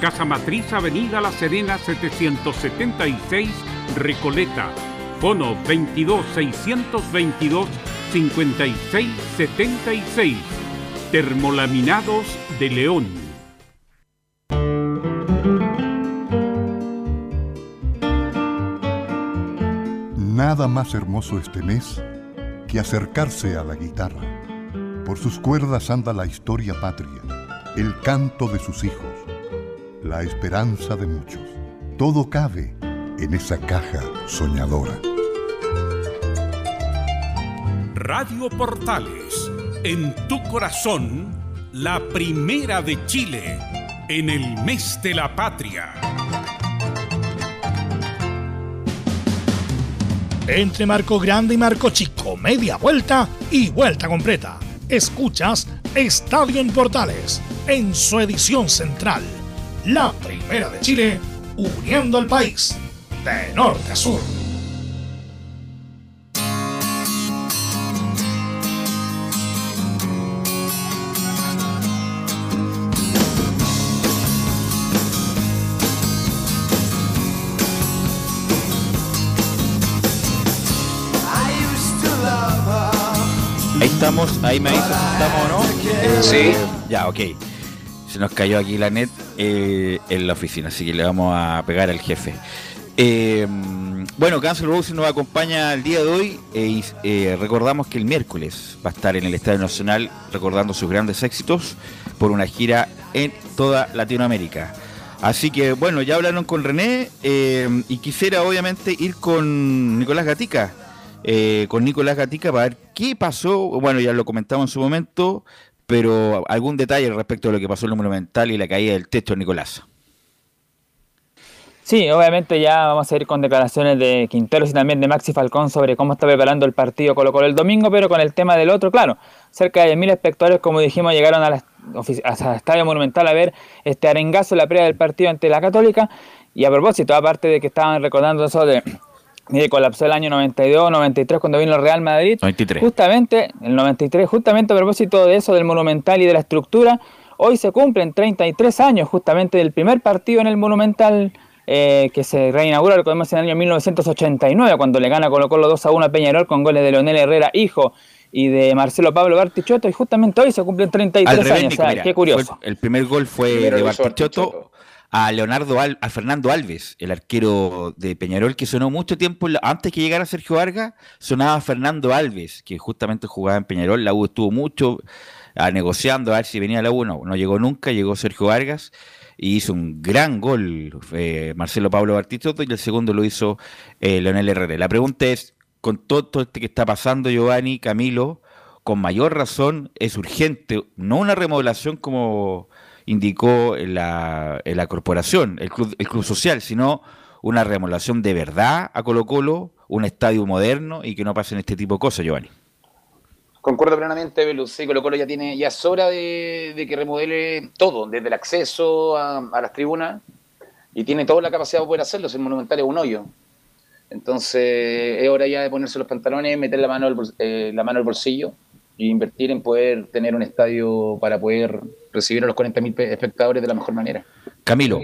Casa Matriz, Avenida La Serena 776, Recoleta. Fono 22 622 5676. Termolaminados de León. Nada más hermoso este mes que acercarse a la guitarra. Por sus cuerdas anda la historia patria, el canto de sus hijos, la esperanza de muchos. Todo cabe en esa caja soñadora. Radio Portales, en tu corazón, la primera de Chile, en el mes de la patria. Entre marco grande y marco chico, media vuelta y vuelta completa. Escuchas Estadio en Portales, en su edición central. La primera de Chile, uniendo al país, de norte a sur. Ahí estamos, ahí me avisas si estamos o no. Eh, Sí. Ya, ok. Se nos cayó aquí la net eh, en la oficina, así que le vamos a pegar al jefe. Eh, bueno, Cancel Rose nos acompaña el día de hoy eh, y recordamos que el miércoles va a estar en el Estadio Nacional recordando sus grandes éxitos por una gira en toda Latinoamérica. Así que bueno, ya hablaron con René y quisiera obviamente ir con Nicolás Gatica. con Nicolás Gatica para ver qué pasó. Bueno, ya lo comentamos en su momento, pero algún detalle respecto a lo que pasó en el Monumental y la caída del techo, Nicolás. Sí, obviamente ya vamos a ir con declaraciones de Quinteros y también de Maxi Falcón sobre cómo está preparando el partido Colo Colo el domingo, pero con el tema del otro, claro, cerca de mil espectadores, como dijimos, llegaron al Estadio Monumental a ver este arengazo en la previa del partido ante la Católica. Y a propósito, aparte de que estaban recordando eso de que colapsó el año 92, 93 cuando vino el Real Madrid. 93. Justamente, el 93, justamente a propósito de eso, del Monumental y de la estructura, hoy se cumplen 33 años justamente del primer partido en el Monumental eh, que se reinaugura, recordemos, en el año 1989, cuando le gana Colo Colo 2 a 1 a Peñarol con goles de Leonel Herrera, hijo, y de Marcelo Pablo Bartichotto, y justamente hoy se cumplen 33 Al revés, años, o Nico, sea, mira, qué curioso. fue- el primer gol fue Primero de hizo Bartichotto a Leonardo Al- a Fernando Alves, el arquero de Peñarol, que sonó mucho tiempo, antes que llegara Sergio Vargas, sonaba Fernando Alves, que justamente jugaba en Peñarol, la U estuvo mucho ah, negociando a ver si venía la U, no, no llegó nunca, llegó Sergio Vargas y hizo un gran gol eh, Marcelo Pablo Bartichotto y el segundo lo hizo eh, Leonel Herrera. La pregunta es, con todo, todo este que está pasando, Giovanni, Camilo, con mayor razón es urgente, no una remodelación como indicó la, corporación, el club, club social, sino una remodelación de verdad a Colo Colo, un estadio moderno y que no pasen este tipo de cosas, Giovanni. Concuerdo plenamente, Velus. Sí, Colo Colo ya tiene, ya es hora de, de que remodele todo, desde el acceso a, las tribunas, y tiene toda la capacidad de poder hacerlo, si el Monumental es un hoyo. Entonces, es hora ya de ponerse los pantalones, meter la mano al, eh, la mano al bolsillo e invertir en poder tener un estadio para poder recibir a los 40.000 pe- espectadores de la mejor manera. Camilo.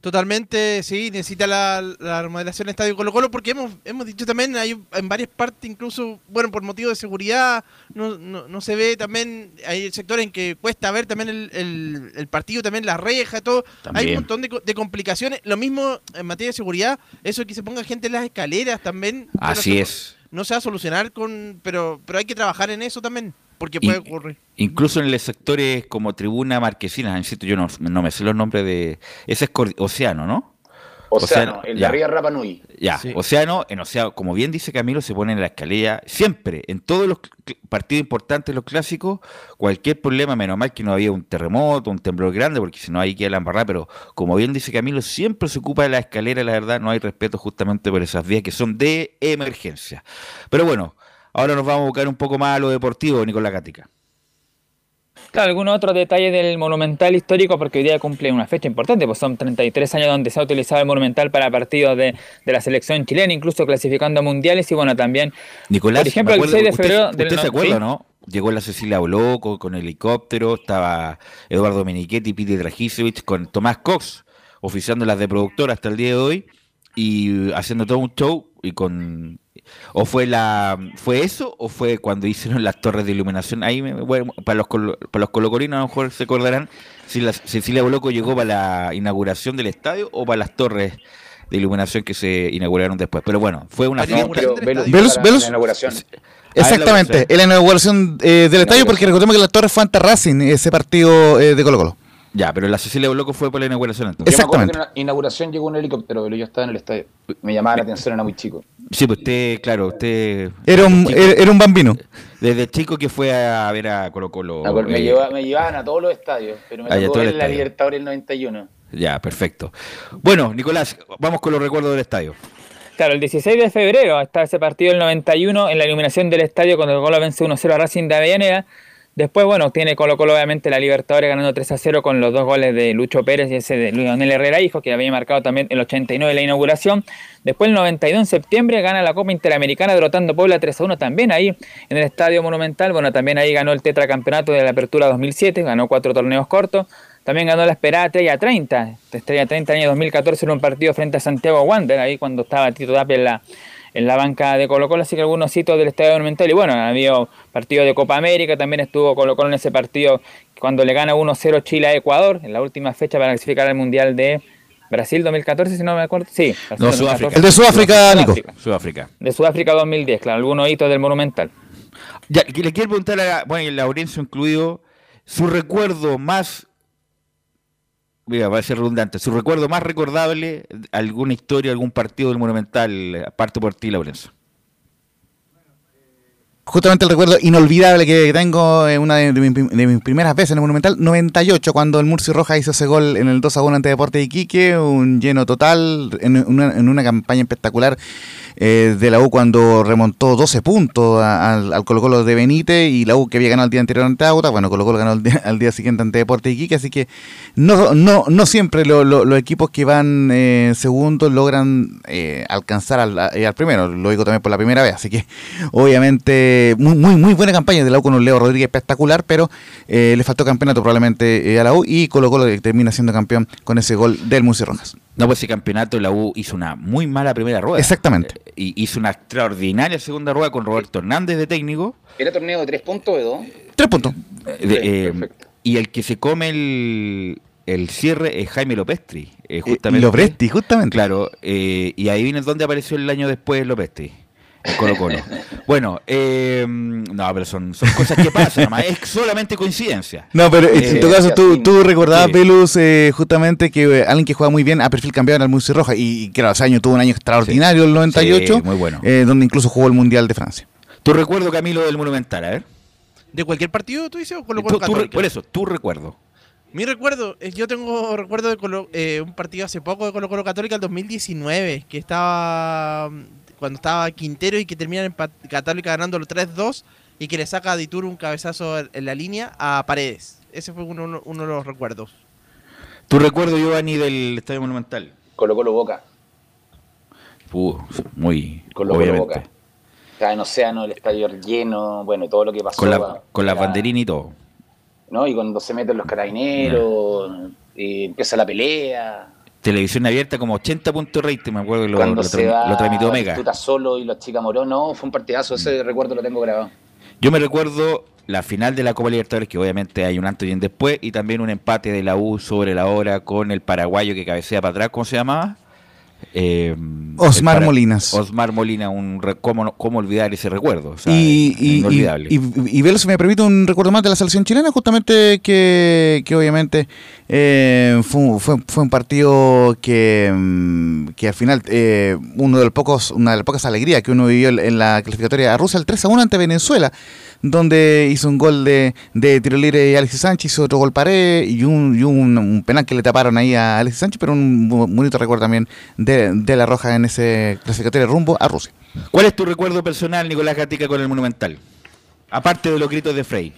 Totalmente, sí, necesita la, la remodelación del Estadio Colo Colo porque hemos, hemos dicho también, hay en varias partes, incluso, bueno, por motivo de seguridad, no, no, no se ve también, hay sectores en que cuesta ver también el, el- el partido, también la reja, todo. Hay un montón de, co- de complicaciones. Lo mismo en materia de seguridad, eso de que se ponga gente en las escaleras también. Así es. No se va a solucionar con, pero, pero hay que trabajar en eso también, porque puede ocurrir. Incluso en los sectores como Tribuna Marquesina, insisto, yo no, no me sé los nombres de... Ese es Océano, ¿no? Océano, el de arriba Rapa Nui. Ya, Sí. Océano, en Océano, como bien dice Camilo, se pone en la escalera siempre, en todos los partidos importantes, los clásicos, cualquier problema, menos mal que no había un terremoto, un temblor grande, porque si no ahí queda la embarrada, pero como bien dice Camilo, siempre se ocupa de la escalera, la verdad, no hay respeto justamente por esas vías que son de emergencia. Pero bueno, ahora nos vamos a buscar un poco más a lo deportivo, Nicolás Gatica. Claro, algunos otros detalles del Monumental histórico, porque hoy día cumple una fecha importante, pues son 33 años donde se ha utilizado el Monumental para partidos de, de la selección chilena, incluso clasificando a mundiales y bueno, también, Nicolás, por ejemplo, el acuerdo- 6 de usted- febrero ¿Usted, del se no- acuerda, ¿sí? no? Llegó la Cecilia Boloco con helicóptero, estaba Eduardo Menichetti, Piti Dragisevich, con Tomás Cox, oficiando las de productora hasta el día de hoy, y haciendo todo un show, y con... ¿O fue la fue eso o fue cuando hicieron las torres de iluminación? Ahí, me- bueno, para los, colo- para los colocorinos a lo mejor se acordarán si la Cecilia Boloco llegó para la inauguración del estadio o para las torres de iluminación que se inauguraron después. Pero bueno, fue una del Velus. Velus, la inauguración. Exactamente, Ah, en la inauguración eh, del estadio, porque recordemos que la Torre fue ante Racing, ese partido eh, de Colo Colo. Ya, pero la Cecilia Boloco fue por la inauguración entonces. Yo me acuerdo Exactamente. que en la inauguración llegó un helicóptero, pero yo estaba en el estadio. Me llamaba la atención, era muy chico. Sí, pues usted, claro, usted. Era un, chico- era, un bambino. Desde chico que fue a ver a Colo Colo. Me, acuerdo- me, eh, llevaba- me llevaban a todos los estadios, pero me ya, tocó ver la estadio. Libertadores del 91. Ya, perfecto. Bueno, Nicolás, vamos con los recuerdos del estadio. claro, el 16 de febrero está ese partido del 91 en la iluminación del estadio cuando el Colo vence 1-0 a Racing de Avellaneda. Después, bueno, tiene Colo Colo obviamente la Libertadores ganando 3 a 0 con los dos goles de Lucho Pérez y ese de Lionel Herrera Hijo, que había marcado también el 89 de la inauguración. Después, el 92 en septiembre, gana la Copa Interamericana derrotando Puebla 3 a 1 también ahí en el Estadio Monumental. Bueno, también ahí ganó el tetracampeonato de la Apertura 2007, ganó cuatro torneos cortos. También ganó la esperada Estrella 30, Estrella 30 año 2014 en un partido frente a Santiago Wander, ahí cuando estaba Tito Tapia en la, en la banca de Colo Colo, así que algunos hitos del Estadio Monumental. Y bueno, ha habido partido de Copa América, también estuvo Colo Colo en ese partido cuando le gana 1-0 Chile a Ecuador, en la última fecha para clasificar al Mundial de Brasil 2014, si no me acuerdo. Sí, Brasil No, 2014. Sudáfrica. El de Sudáfrica, Nico. Sudáfrica. De Sudáfrica 2010, claro, algunos hitos del Monumental. Ya, le quiero preguntar a, bueno, y Laurencio incluido, su recuerdo más, mira, va a ser redundante, su recuerdo más recordable, alguna historia, algún partido del Monumental, aparte por ti, Laurencio. Justamente el recuerdo inolvidable que tengo, eh, una de, de mi- de mis primeras veces en el Monumental, 98, cuando el Murci Roja hizo ese gol en el 2 a 1 ante Deporte de Iquique, un lleno total, en una, en una campaña espectacular eh, de la U cuando remontó 12 puntos al, Colo Colo de Benítez y la U que había ganado el día anterior ante Auta, bueno, Colo Colo ganó el día- al día siguiente ante Deporte de Iquique, así que no, no, no siempre lo- lo- los equipos que van eh, segundos logran eh, alcanzar al, eh, al primero, lo digo también por la primera vez, así que obviamente muy, muy, muy buena campaña de la U con un Leo Rodríguez espectacular, pero eh, le faltó campeonato probablemente eh, a la U y Colo Colo termina siendo campeón con ese gol del Murci Rojas. No, pues ese campeonato la U hizo una muy mala primera rueda. Exactamente. Eh, Y hizo una extraordinaria segunda rueda con Roberto Hernández de técnico. ¿Era torneo de tres puntos o de dos? Tres puntos. Eh, de- eh, y el que se come el, el cierre es Jaime Lopestri. eh, justamente. Lopresti, justamente. Claro, eh, y ahí viene donde apareció el año después Lopestri. En Colo Colo. bueno, eh, no, pero son, son cosas que pasan, nomás, es solamente coincidencia. No, pero Eh, en todo caso, tú, tú recordabas, Sí. Velus, eh, justamente que eh, alguien que juega muy bien a perfil cambiado era el Murci Roja. Y, y claro, ese año tuvo un año extraordinario, el 98, Sí, muy bueno. eh, donde incluso jugó el Mundial de Francia. Tu recuerdo, Camilo, del Monumental, a ver. ¿De cualquier partido tú dices o Colo Colo tú por eso, tu recuerdo. Mi recuerdo, eh, yo tengo recuerdo de Colo- eh, un partido hace poco de Colo Colo Católica el 2019, que estaba cuando estaba Quintero y que termina en Católica ganando los 3-2 y que le saca a Ditur un cabezazo en- la línea a Paredes. Ese fue uno, uno de los recuerdos. Tu recuerdo, Giovanni, del Estadio Monumental. Colo Colo Boca. Uh, muy. Colo Colo obviamente. Boca. Estaba en Océano, el estadio lleno, bueno, todo lo que pasó. Con, la, con las banderinas y todo. ¿no? Y cuando se meten los carabineros, y empieza la pelea. Televisión abierta como 80 puntos rating, me acuerdo que lo, cuando lo, se tra- va lo Omega. Batistuta solo y los chicas Morón, no, fue un partidazo, ese recuerdo lo tengo grabado. Yo me recuerdo la final de la Copa Libertadores, que obviamente hay un antes y un después, y también un empate de la U sobre la hora con el paraguayo que cabecea para atrás, ¿cómo se llamaba? Eh, Osmar para- Molinas. Osmar Molina, un re- ¿cómo, cómo olvidar ese recuerdo? O sea, y, y, inolvidable. y, y, si me permite un recuerdo más de la selección chilena, justamente que, que obviamente eh, fue, un- fue, fue un partido que, mm, que al final eh, uno de los pocos, una de las pocas alegrías que uno vivió en- en la clasificatoria a Rusia, el 3 a 1 ante Venezuela, donde hizo un gol de, de tiro libre Alexis Sánchez, hizo otro gol pared y un, y un, un penal que le taparon ahí a Alexis Sánchez, pero un bonito recuerdo también de, de la Roja en ese clasificatoria rumbo a Rusia. ¿Cuál es tu recuerdo personal, Nicolás Gatica, con el Monumental? Aparte de los gritos de Frey.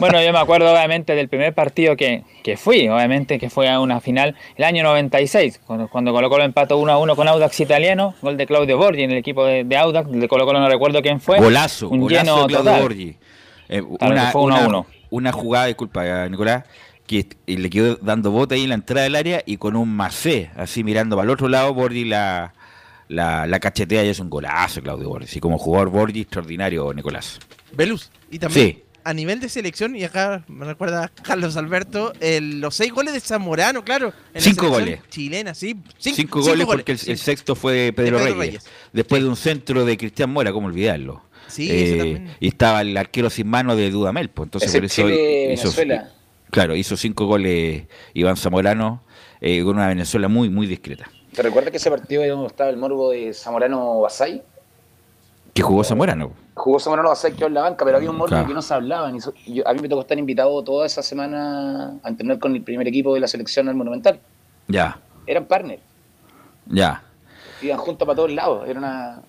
Bueno, yo me acuerdo obviamente del primer partido que, que fui, obviamente que fue a una final el año 96, cuando, cuando Colo Colo empató 1 a 1 con Audax Italiano, gol de Claudio Borgi en el equipo de, de Audax, de Colo Colo no recuerdo quién fue. Golazo, un golazo lleno de Claudio total. Borgi. Eh, una, fue uno a una- uno. una jugada, disculpa, Nicolás, que le quedó dando bote ahí en la entrada del área y con un macé, así mirando para el otro lado, Borgi la, la, la cachetea y es un golazo, Claudio Borgi. Y como jugador Borgi, extraordinario, Nicolás. Velus. Y también Sí. A nivel de selección, y acá me recuerda Carlos Alberto, el- los seis goles de Zamorano, claro. en la Cinco selección goles. Chilena, sí. Cin- Cinco, goles porque el, el sexto fue de Pedro, Pedro Reyes. Reyes. Después de un centro de Cristian Mora, ¿cómo olvidarlo? Sí, Eh, y estaba el arquero sin mano de Dudamel, pues entonces por eso hizo, Venezuela. claro, hizo cinco goles Iván Zamorano eh, con una Venezuela muy muy discreta. ¿Te recuerdas que ese partido donde estaba el morbo de Zamorano Basay? Que jugó Zamorano. Jugó Zamorano Basay, quedó en la banca, pero había un morbo Claro. que no se hablaban. Y so- y yo- a mí me tocó estar invitado toda esa semana a entrenar con el primer equipo de la selección al Monumental. Ya, Eran partners, ya, iban juntos para todos lados. Era una,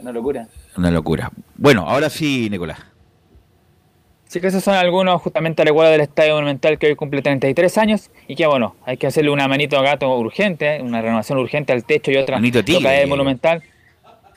una locura. una locura. Bueno, ahora sí, Nicolás. Así que esos son algunos justamente recuerdos del Estadio Monumental que hoy cumple 33 años y que bueno, hay que hacerle una manito a gato urgente, una renovación urgente al techo y otra Manito tigre. toca del Monumental.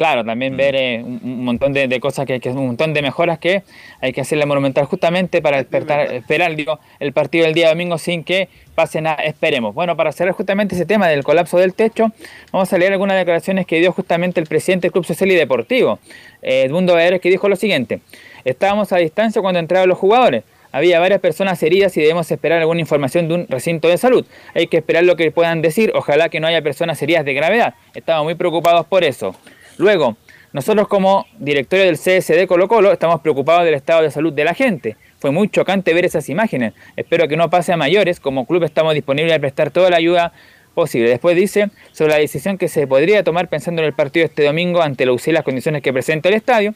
Claro, también ver eh, un, un montón de, de cosas que, que un montón de mejoras que hay que hacerle al Monumental justamente para despertar, esperar digo, el partido del día domingo sin que pase nada, esperemos. Bueno, para cerrar justamente ese tema del colapso del techo, vamos a leer algunas declaraciones que dio justamente el presidente del Club Social y Deportivo, eh, Edmundo Baeres, que dijo lo siguiente. Estábamos a distancia cuando entraron los jugadores. Había varias personas heridas y debemos esperar alguna información de un recinto de salud. Hay que esperar lo que puedan decir. Ojalá que no haya personas heridas de gravedad. Estamos muy preocupados por eso. Luego, nosotros como directorio del CSD Colo Colo estamos preocupados del estado de salud de la gente. Fue muy chocante ver esas imágenes. Espero que no pase a mayores. Como club estamos disponibles a prestar toda la ayuda posible. Después dice sobre la decisión que se podría tomar pensando en el partido este domingo ante la UCI y las condiciones que presenta el estadio.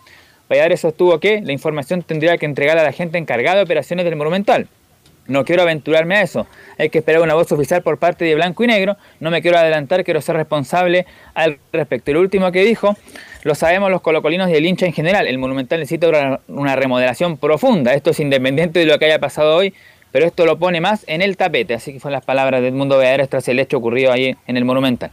Valladares sostuvo que la información tendría que entregar a la gente encargada de operaciones del Monumental. No quiero aventurarme a eso. Hay que esperar una voz oficial por parte de Blanco y Negro. No me quiero adelantar, quiero ser responsable al respecto. Lo último que dijo, lo sabemos los colocolinos y el hincha en general. El Monumental necesita una, remodelación profunda. Esto es independiente de lo que haya pasado hoy, pero esto lo pone más en el tapete. Así que fueron las palabras de Edmundo Beaderes tras el hecho ocurrido ahí en el Monumental.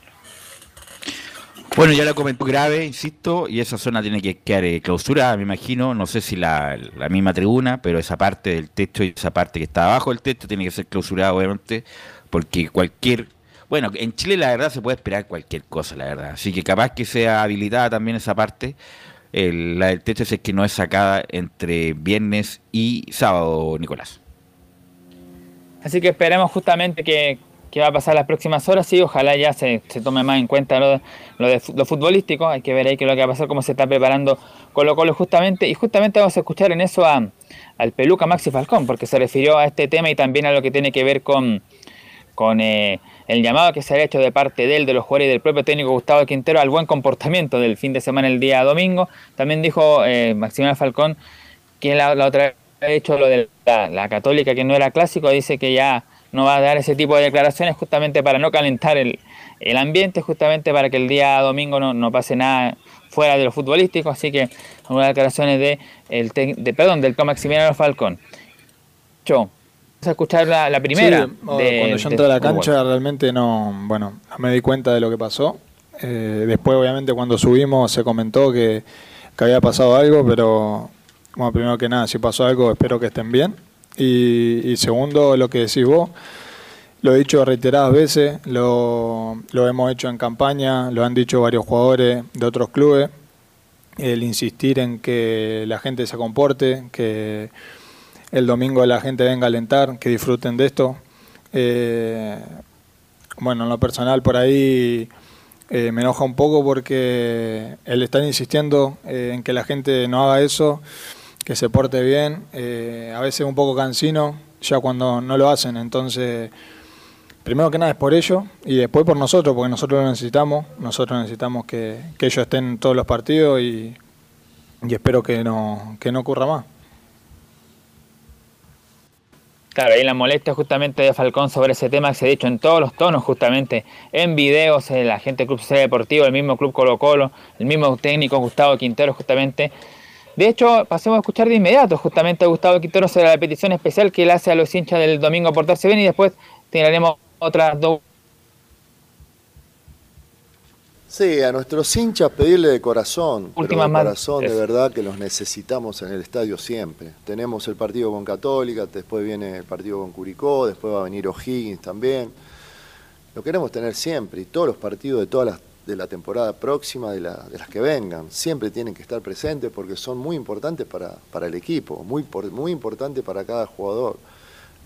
Bueno, ya lo comentó grave, insisto, y esa zona tiene que quedar eh, clausurada, me imagino. No sé si la, misma tribuna, pero esa parte del techo y esa parte que está abajo del techo tiene que ser clausurada, obviamente, porque cualquier. Bueno, en Chile la verdad se puede esperar cualquier cosa, la verdad. Así que capaz que sea habilitada también esa parte, el- la del techo, es que no es sacada entre viernes y sábado, Nicolás. Así que esperemos justamente que, que va a pasar las próximas horas y ojalá ya se, se tome más en cuenta lo, lo de lo futbolístico. Hay que ver ahí qué es lo que va a pasar, cómo se está preparando Colo Colo justamente. Y justamente vamos a escuchar en eso a, al peluca Maxi Falcón, porque se refirió a este tema y también a lo que tiene que ver con, con eh, el llamado que se ha hecho de parte de él, de los jugadores y del propio técnico Gustavo Quintero al buen comportamiento del fin de semana el día domingo. También dijo eh, Maximiliano Falcón que la, la otra vez ha hecho lo de la católica que no era clásico, dice que ya no va a dar ese tipo de declaraciones justamente para no calentar el, el ambiente, justamente para que el día domingo no, no pase nada fuera de lo futbolístico, así que algunas declaraciones de, el, de perdón, del Maximiliano Falcón. Yo, vamos a escuchar la, la primera. Sí, o- de- cuando yo entré a la cancha realmente no, bueno, no me di cuenta de lo que pasó. Eh, después obviamente cuando subimos se comentó que, que había pasado algo, pero bueno, primero que nada, si pasó algo espero que estén bien. Y, segundo, lo que decís vos, lo he dicho reiteradas veces, lo, lo hemos hecho en campaña, lo han dicho varios jugadores de otros clubes, el insistir en que la gente se comporte, que el domingo la gente venga a alentar, que disfruten de esto. Eh, bueno, en lo personal por ahí eh, me enoja un poco porque él está insistiendo eh, en que la gente no haga eso, que se porte bien, eh, a veces un poco cansino ya cuando no lo hacen, entonces primero que nada es por ello y después por nosotros, porque nosotros lo necesitamos, nosotros necesitamos que, que ellos estén en todos los partidos y, y espero que no, que no ocurra más. Claro, ahí la molestia justamente de Falcón sobre ese tema que se ha dicho en todos los tonos, justamente en videos, la gente del Club Social Deportivo, el mismo Club Colo Colo, el mismo técnico Gustavo Quintero, justamente. De hecho, pasemos a escuchar de inmediato justamente a Gustavo Quintero sobre la petición especial que él hace a los hinchas del domingo a portarse bien y después tendremos otras dos Sí, a nuestros hinchas pedirle de corazón, Última de corazón de verdad que los necesitamos en el estadio siempre. Tenemos el partido con Católica, después viene el partido con Curicó, después va a venir O'Higgins también. Lo queremos tener siempre y todos los partidos de todas las de la temporada próxima, de, la- de las que vengan, siempre tienen que estar presentes porque son muy importantes para, el equipo, muy, muy importantes para cada jugador.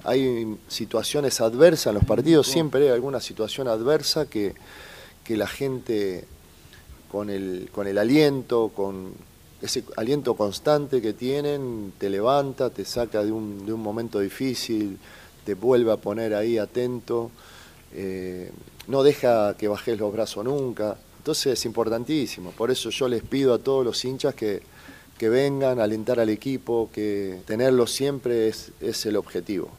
Hay situaciones adversas en los partidos, siempre hay alguna situación adversa que, que la gente con el, con el aliento, con ese aliento constante que tienen, te levanta, te saca de un, de un momento difícil, te vuelve a poner ahí atento, eh, no deja que bajes los brazos nunca. Entonces es importantísimo. Por eso yo les pido a todos los hinchas que, que vengan a alentar al equipo, que tenerlo siempre es, es el objetivo.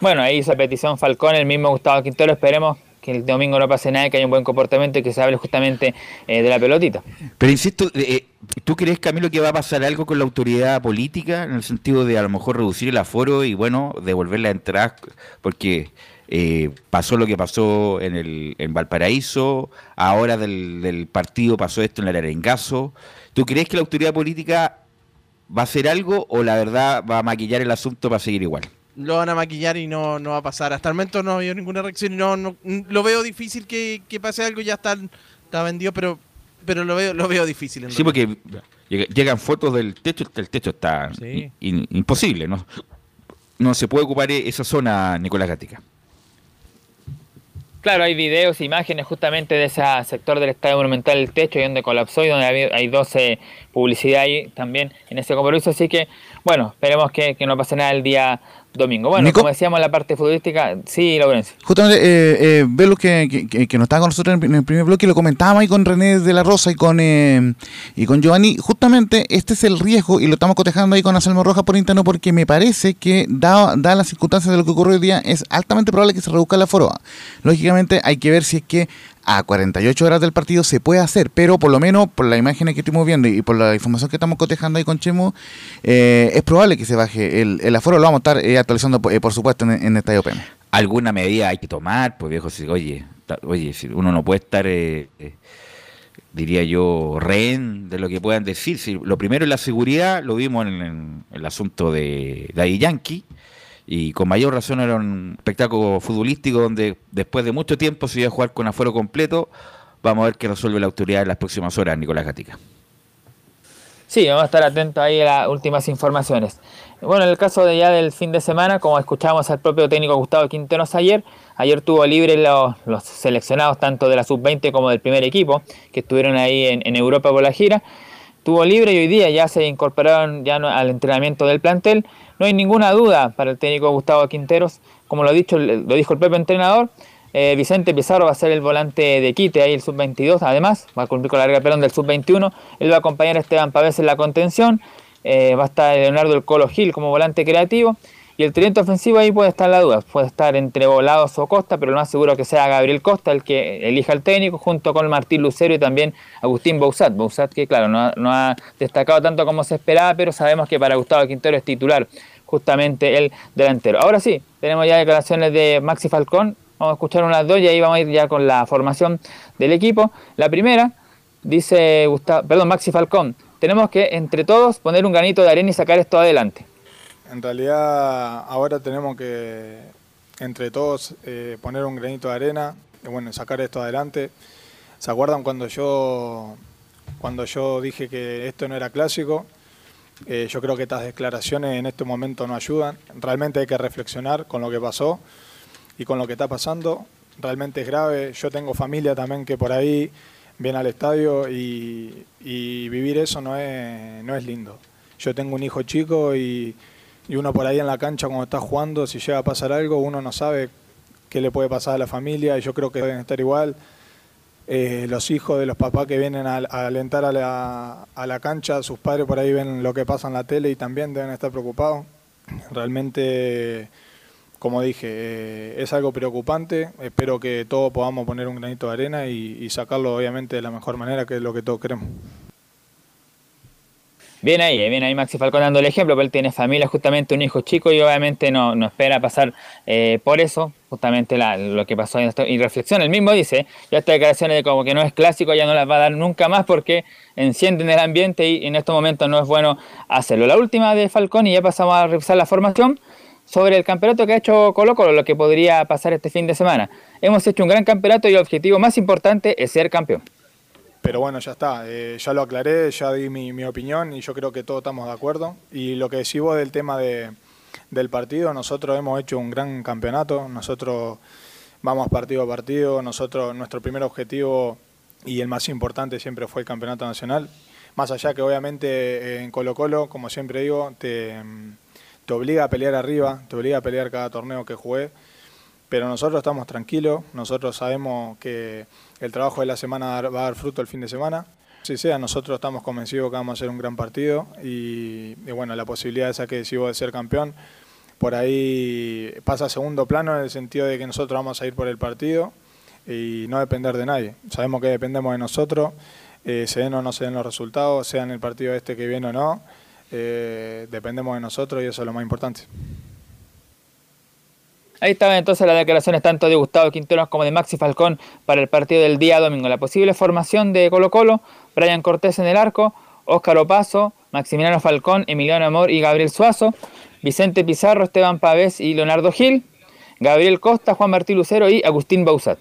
Bueno, ahí esa petición Falcón, el mismo Gustavo Quintero, esperemos que el domingo no pase nada, que haya un buen comportamiento y que se hable justamente eh, de la pelotita. Pero insisto, eh, eh, ¿tú crees, Camilo, que va a pasar algo con la autoridad política en el sentido de a lo mejor reducir el aforo y, bueno, devolver la entrada? Porque eh, pasó lo que pasó en, el, en Valparaíso, ahora del, del partido pasó esto en el Arengazo. ¿Tú crees que la autoridad política va a hacer algo o la verdad va a maquillar el asunto para seguir igual? Lo van a maquillar y no, no va a pasar. Hasta el momento no ha habido ninguna reacción. No, no, lo veo difícil que, que pase algo. Ya está, está vendido, pero, pero lo veo, lo veo difícil. en Sí, realidad. porque llega- llegan fotos del techo, el techo está Sí. in- imposible, ¿no? No se puede ocupar esa zona, Nicolás Gatica. Claro, hay videos, imágenes justamente de ese sector del Estadio Monumental, el techo, y donde colapsó y donde hay- hay 12 publicidad ahí también en ese compromiso. Así que, bueno, esperemos que, que no pase nada el día domingo. Bueno, Nico. como decíamos, la parte futbolística, sí, Laurencio. Justamente, eh, eh, que, que- que, que no estaba con nosotros en el- en el primer bloque, lo comentábamos ahí con René de la Rosa y con, eh, y con Giovanni. Justamente este es el riesgo y lo estamos cotejando ahí con Anselmo Rojas por interno porque me parece que, dadas da las circunstancias de lo que ocurrió hoy día, es altamente probable que se reduzca el aforo. Lógicamente, hay que ver si es que a 48 horas del partido se puede hacer, pero por lo menos por las imágenes que estuvimos viendo y por la información que estamos cotejando ahí con Chemo, eh, es probable que se baje el, el aforo. Lo vamos a estar eh, actualizando, eh, por supuesto, en, en Estadio PM. Alguna medida hay que tomar, pues viejo, si, oye, oye, si uno no puede estar, diría yo, rehén de lo que puedan decir. Si lo primero es la seguridad, lo vimos en, en el asunto de Daddy Yankee, y con mayor razón era un espectáculo futbolístico donde después de mucho tiempo se iba a jugar con aforo completo. Vamos a ver qué resuelve la autoridad en las próximas horas, Nicolás Gatica. Sí, vamos a estar atentos ahí a las últimas informaciones. Bueno, en el caso de ya del fin de semana, como escuchamos al propio técnico Gustavo Quinteros ayer, ayer tuvo libre los, seleccionados tanto de la sub-20 como del primer equipo, que estuvieron ahí en, en Europa por la gira. Tuvo libre y hoy día ya se incorporaron ya al entrenamiento del plantel. No hay ninguna duda para el técnico Gustavo Quinteros, como lo, ha dicho, lo dijo el propio entrenador, eh, Vicente Pizarro va a ser el volante de quite, ahí el sub-22, además, va a cumplir con la larga pelón del sub-21. Él va a acompañar a Esteban Pavés en la contención. eh, va a estar Leonardo El Colo Gil como volante creativo. Y el tridente ofensivo ahí puede estar la duda. Puede estar entre Volados o Costa, pero lo más seguro que sea Gabriel Costa el que elija el técnico, junto con Martín Lucero y también Agustín Bouzat. Bouzat que, claro, no ha, no ha destacado tanto como se esperaba, pero sabemos que para Gustavo Quintero es titular justamente el delantero. Ahora sí, tenemos ya declaraciones de Maxi Falcón. Vamos a escuchar unas dos y ahí vamos a ir ya con la formación del equipo. La primera, dice Gustavo, perdón, Maxi Falcón, tenemos que entre todos poner un granito de arena y sacar esto adelante. En realidad ahora tenemos que entre todos eh, poner un granito de arena y bueno, sacar esto adelante. ¿Se acuerdan cuando yo cuando yo dije que esto no era clásico? Eh, yo creo que estas declaraciones en este momento no ayudan. Realmente hay que reflexionar con lo que pasó y con lo que está pasando. Realmente es grave. Yo tengo familia también que por ahí viene al estadio y, y vivir eso no es, no es lindo. Yo tengo un hijo chico y, y uno por ahí en la cancha cuando está jugando, si llega a pasar algo, uno no sabe qué le puede pasar a la familia y yo creo que deben estar igual. Eh, los hijos de los papás que vienen a, alentar a la, a la cancha, sus padres por ahí ven lo que pasa en la tele y también deben estar preocupados. Realmente, como dije, eh, es algo preocupante. Espero que todos podamos poner un granito de arena y sacarlo obviamente de la mejor manera, que es lo que todos queremos. Bien ahí, eh, bien ahí Maxi Falcón dando el ejemplo, pero él tiene familia, justamente un hijo chico y obviamente no, no espera pasar eh, por eso, justamente lo que pasó en esto, y reflexión, él mismo dice, ya estas declaraciones de como que no es clásico, ya no las va a dar nunca más porque encienden el ambiente y en estos momentos no es bueno hacerlo. La última de Falcón y ya pasamos a revisar la formación sobre el campeonato que ha hecho Colo Colo, lo que podría pasar este fin de semana. Hemos hecho un gran campeonato y el objetivo más importante es ser campeón. Pero bueno, ya está, eh, ya lo aclaré, ya di mi, mi opinión y yo creo que todos estamos de acuerdo. Y lo que decís vos del tema de, del partido, nosotros hemos hecho un gran campeonato, nosotros vamos partido a partido, nosotros nuestro primer objetivo y el más importante siempre fue el campeonato nacional. Más allá que obviamente eh, en Colo Colo, como siempre digo, te, te obliga a pelear arriba, te obliga a pelear cada torneo que jugué. Pero nosotros estamos tranquilos, nosotros sabemos que el trabajo de la semana va a dar fruto el fin de semana. Si sea, nosotros estamos convencidos que vamos a hacer un gran partido y, bueno, la posibilidad esa que de ser campeón, por ahí pasa a segundo plano en el sentido de que nosotros vamos a ir por el partido y no depender de nadie. Sabemos que dependemos de nosotros, eh, se den o no se den los resultados, sea en el partido este que viene o no, eh, dependemos de nosotros y eso es lo más importante. Ahí estaban entonces las declaraciones tanto de Gustavo Quinteros como de Maxi Falcón para el partido del día domingo. La posible formación de Colo Colo, Brian Cortés en el arco, Óscar Opaso, Maximiliano Falcón, Emiliano Amor y Gabriel Suazo, Vicente Pizarro, Esteban Pavés y Leonardo Gil, Gabriel Costa, Juan Martí Lucero y Agustín Bausat.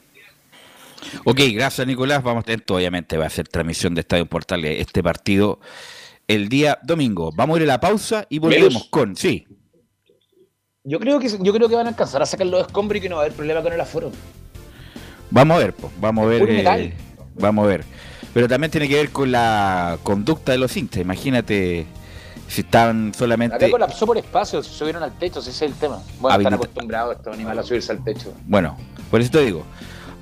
Ok, gracias Nicolás. Vamos a tener, obviamente va a ser transmisión de Estadio Portales este partido el día domingo. Vamos a ir a la pausa y volvemos con, sí, Yo creo que yo creo que van a alcanzar a sacar los escombros y que no va a haber problema con el aforo. vamos a ver, po, vamos a ver, eh, vamos a ver. Pero también tiene que ver con la conducta de los hinchas. Imagínate si están solamente... Acá colapsó por espacio, se subieron al techo, ese es el tema. Bueno, están Habilita- acostumbrados estos animales a subirse al techo. Bueno, por eso te digo.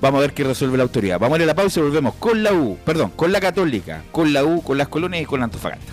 Vamos a ver qué resuelve la autoridad. Vamos a ir a la pausa y volvemos con la U, perdón, con la Católica, con la U, con las colonias y con la Antofagasta.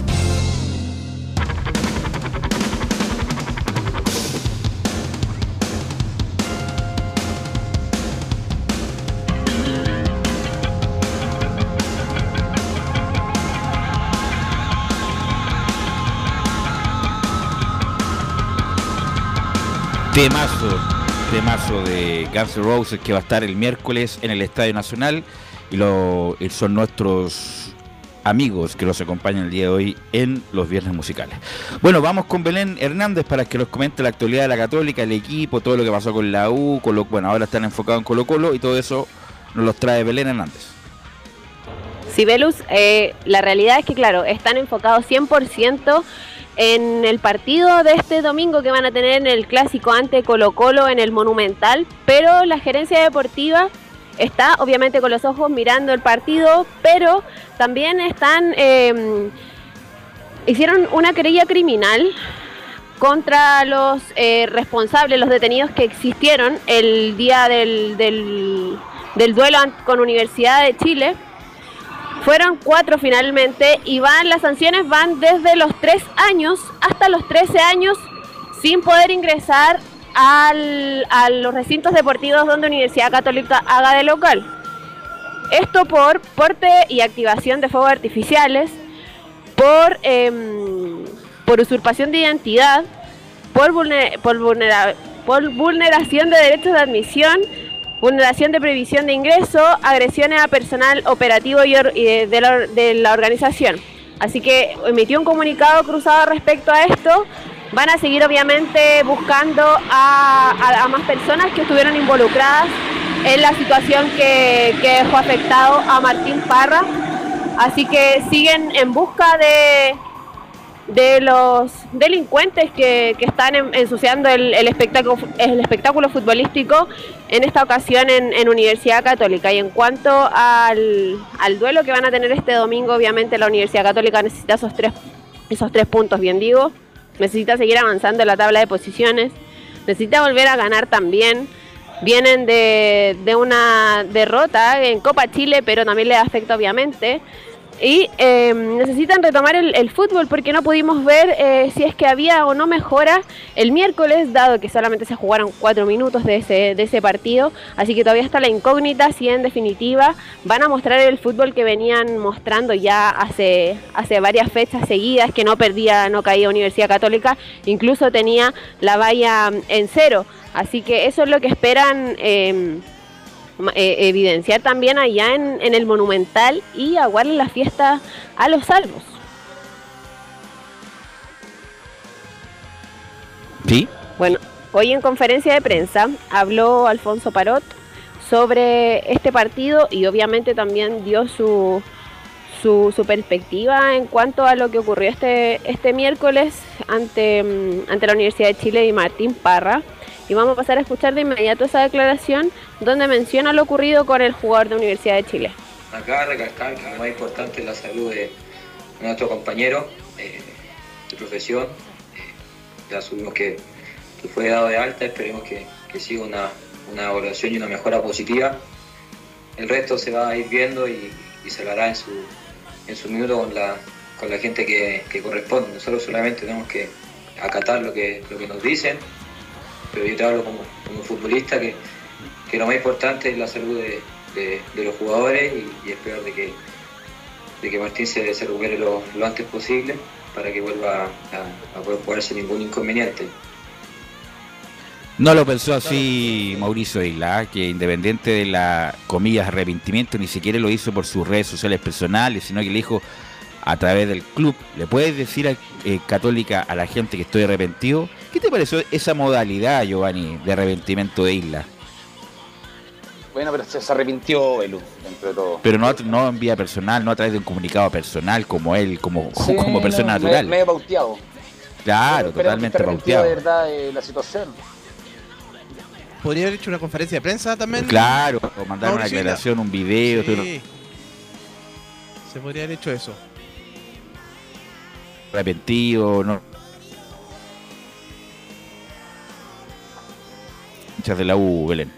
Temazo, temazo de Guns N' Roses que va a estar el miércoles en el Estadio Nacional y lo, son nuestros amigos que los acompañan el día de hoy en los viernes musicales. Bueno, vamos con Belén Hernández para que nos comente la actualidad de la Católica, el equipo, todo lo que pasó con la U, con lo, bueno, ahora están enfocados en Colo Colo y todo eso nos los trae Belén Hernández. Sí, Velus, eh, la realidad es que, claro, están enfocados 100% en el partido de este domingo que van a tener en el clásico ante Colo Colo en el Monumental, pero la gerencia deportiva está obviamente con los ojos mirando el partido, pero también están eh, hicieron una querella criminal contra los eh, responsables, los detenidos que existieron el día del, del duelo con Universidad de Chile fueron cuatro finalmente y van, las sanciones van desde los tres años hasta los 13 años sin poder ingresar al, a los recintos deportivos donde Universidad Católica haga de local. Esto por porte y activación de fuegos artificiales, por, em, por usurpación de identidad, por, vulner- por, vulnera- por vulneración de derechos de admisión, vulneración de previsión de ingreso, agresiones a personal operativo y de, la, organización. Así que emitió un comunicado cruzado respecto a esto. Van a seguir obviamente buscando a más personas que estuvieron involucradas en la situación que, que dejó afectado a Martín Parra. Así que siguen en busca de, de los delincuentes que, que están en- ensuciando el, espectáculo, el espectáculo futbolístico, en esta ocasión en, Universidad Católica. Y en cuanto al, al duelo que van a tener este domingo, obviamente la Universidad Católica necesita esos tres, esos tres puntos, bien digo. Necesita seguir avanzando en la tabla de posiciones. Necesita volver a ganar también. Vienen de, de una derrota en Copa Chile, pero también le afecta obviamente. Y eh, necesitan retomar el, el fútbol porque no pudimos ver eh, si es que había o no mejora el miércoles, dado que solamente se jugaron cuatro minutos de ese, de ese partido. Así que todavía está la incógnita si en definitiva van a mostrar el fútbol que venían mostrando ya hace, hace varias fechas seguidas, que no perdía, no caía Universidad Católica, incluso tenía la valla en cero. Así que eso es lo que esperan. eh, eh, evidenciar también allá en, en el Monumental y aguarle la fiesta a los salvos. ¿Sí? Bueno, hoy en conferencia de prensa habló Alfonso Parot sobre este partido y obviamente también dio su, su, su perspectiva en cuanto a lo que ocurrió este, este miércoles ante, mm, ante la Universidad de Chile y Martín Parra. Y vamos a pasar a escuchar de inmediato esa declaración donde menciona lo ocurrido con el jugador de Universidad de Chile. Acá recalcar que lo más importante es la salud de nuestro compañero eh, de profesión. Eh, ya supimos que, fue dado de alta, esperemos que, siga una, una evaluación y una mejora positiva. El resto se va a ir viendo y, y se lo hará en su, en su minuto con la, con la gente que, que corresponde. Nosotros solamente tenemos que acatar lo que, lo que nos dicen, pero yo te hablo como, como futbolista que, que lo más importante es la salud de, de- los jugadores y, y esperar de que, de que Martín se, se lo, antes posible para que vuelva a, a poder jugar sin ningún inconveniente. No lo pensó así Mauricio Isla, que independiente de la comillas arrepentimiento, ni siquiera lo hizo por sus redes sociales personales, sino que le dijo a través del club. ¿Le puedes decir a eh, Católica a la gente que estoy arrepentido? ¿Qué te pareció esa modalidad, Giovanni, de arrepentimiento de Isla? Bueno, pero se, se arrepintió Velu, dentro de todo. Pero no, no en vía personal, no a través de un comunicado personal como él, como, [laughs] Sí, como persona no, natural. Me, me he pauteado. Claro, que totalmente arrepentido pauteado. de verdad de la situación. Podría haber hecho una conferencia de prensa también. Claro, o mandar una declaración, un video. todo- Sí. Se podría haber hecho eso. arrepentido, no. Hinchas de la U, Belén.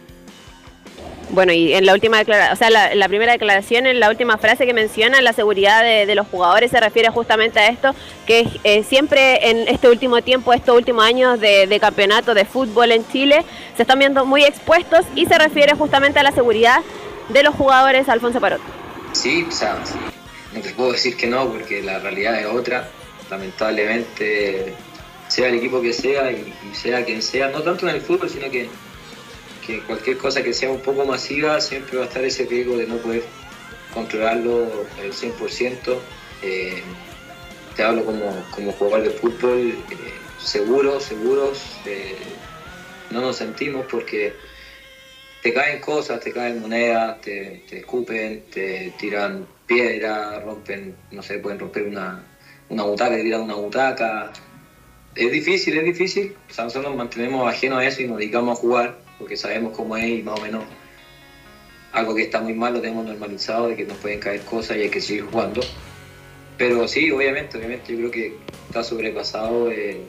Bueno, y en la última declaración, o sea, la, la primera declaración, en la última frase que menciona, la seguridad de, de los jugadores se refiere justamente a esto, que eh, siempre en este último tiempo, estos últimos años de, de campeonato de fútbol en Chile, se están viendo muy expuestos y se refiere justamente a la seguridad de los jugadores, Alfonso Parot. Sí, o sea, no te puedo decir que no, porque la realidad es otra. Lamentablemente, sea el equipo que sea y sea quien sea, no tanto en el fútbol, sino que, que cualquier cosa que sea un poco masiva, siempre va a estar ese riesgo de no poder controlarlo al 100%. Eh, te hablo como, como jugador de fútbol, eh, seguros, seguros, eh, no nos sentimos porque te caen cosas, te caen monedas, te, te escupen, te tiran piedra, rompen, no sé, pueden romper una, una butaca, tiran una butaca. Es difícil, es difícil. O sea, nosotros nos mantenemos ajenos a eso y nos dedicamos a jugar, porque sabemos cómo es y más o menos algo que está muy mal lo tenemos normalizado, de que nos pueden caer cosas y hay que seguir jugando. Pero sí, obviamente, obviamente yo creo que está sobrepasado eh,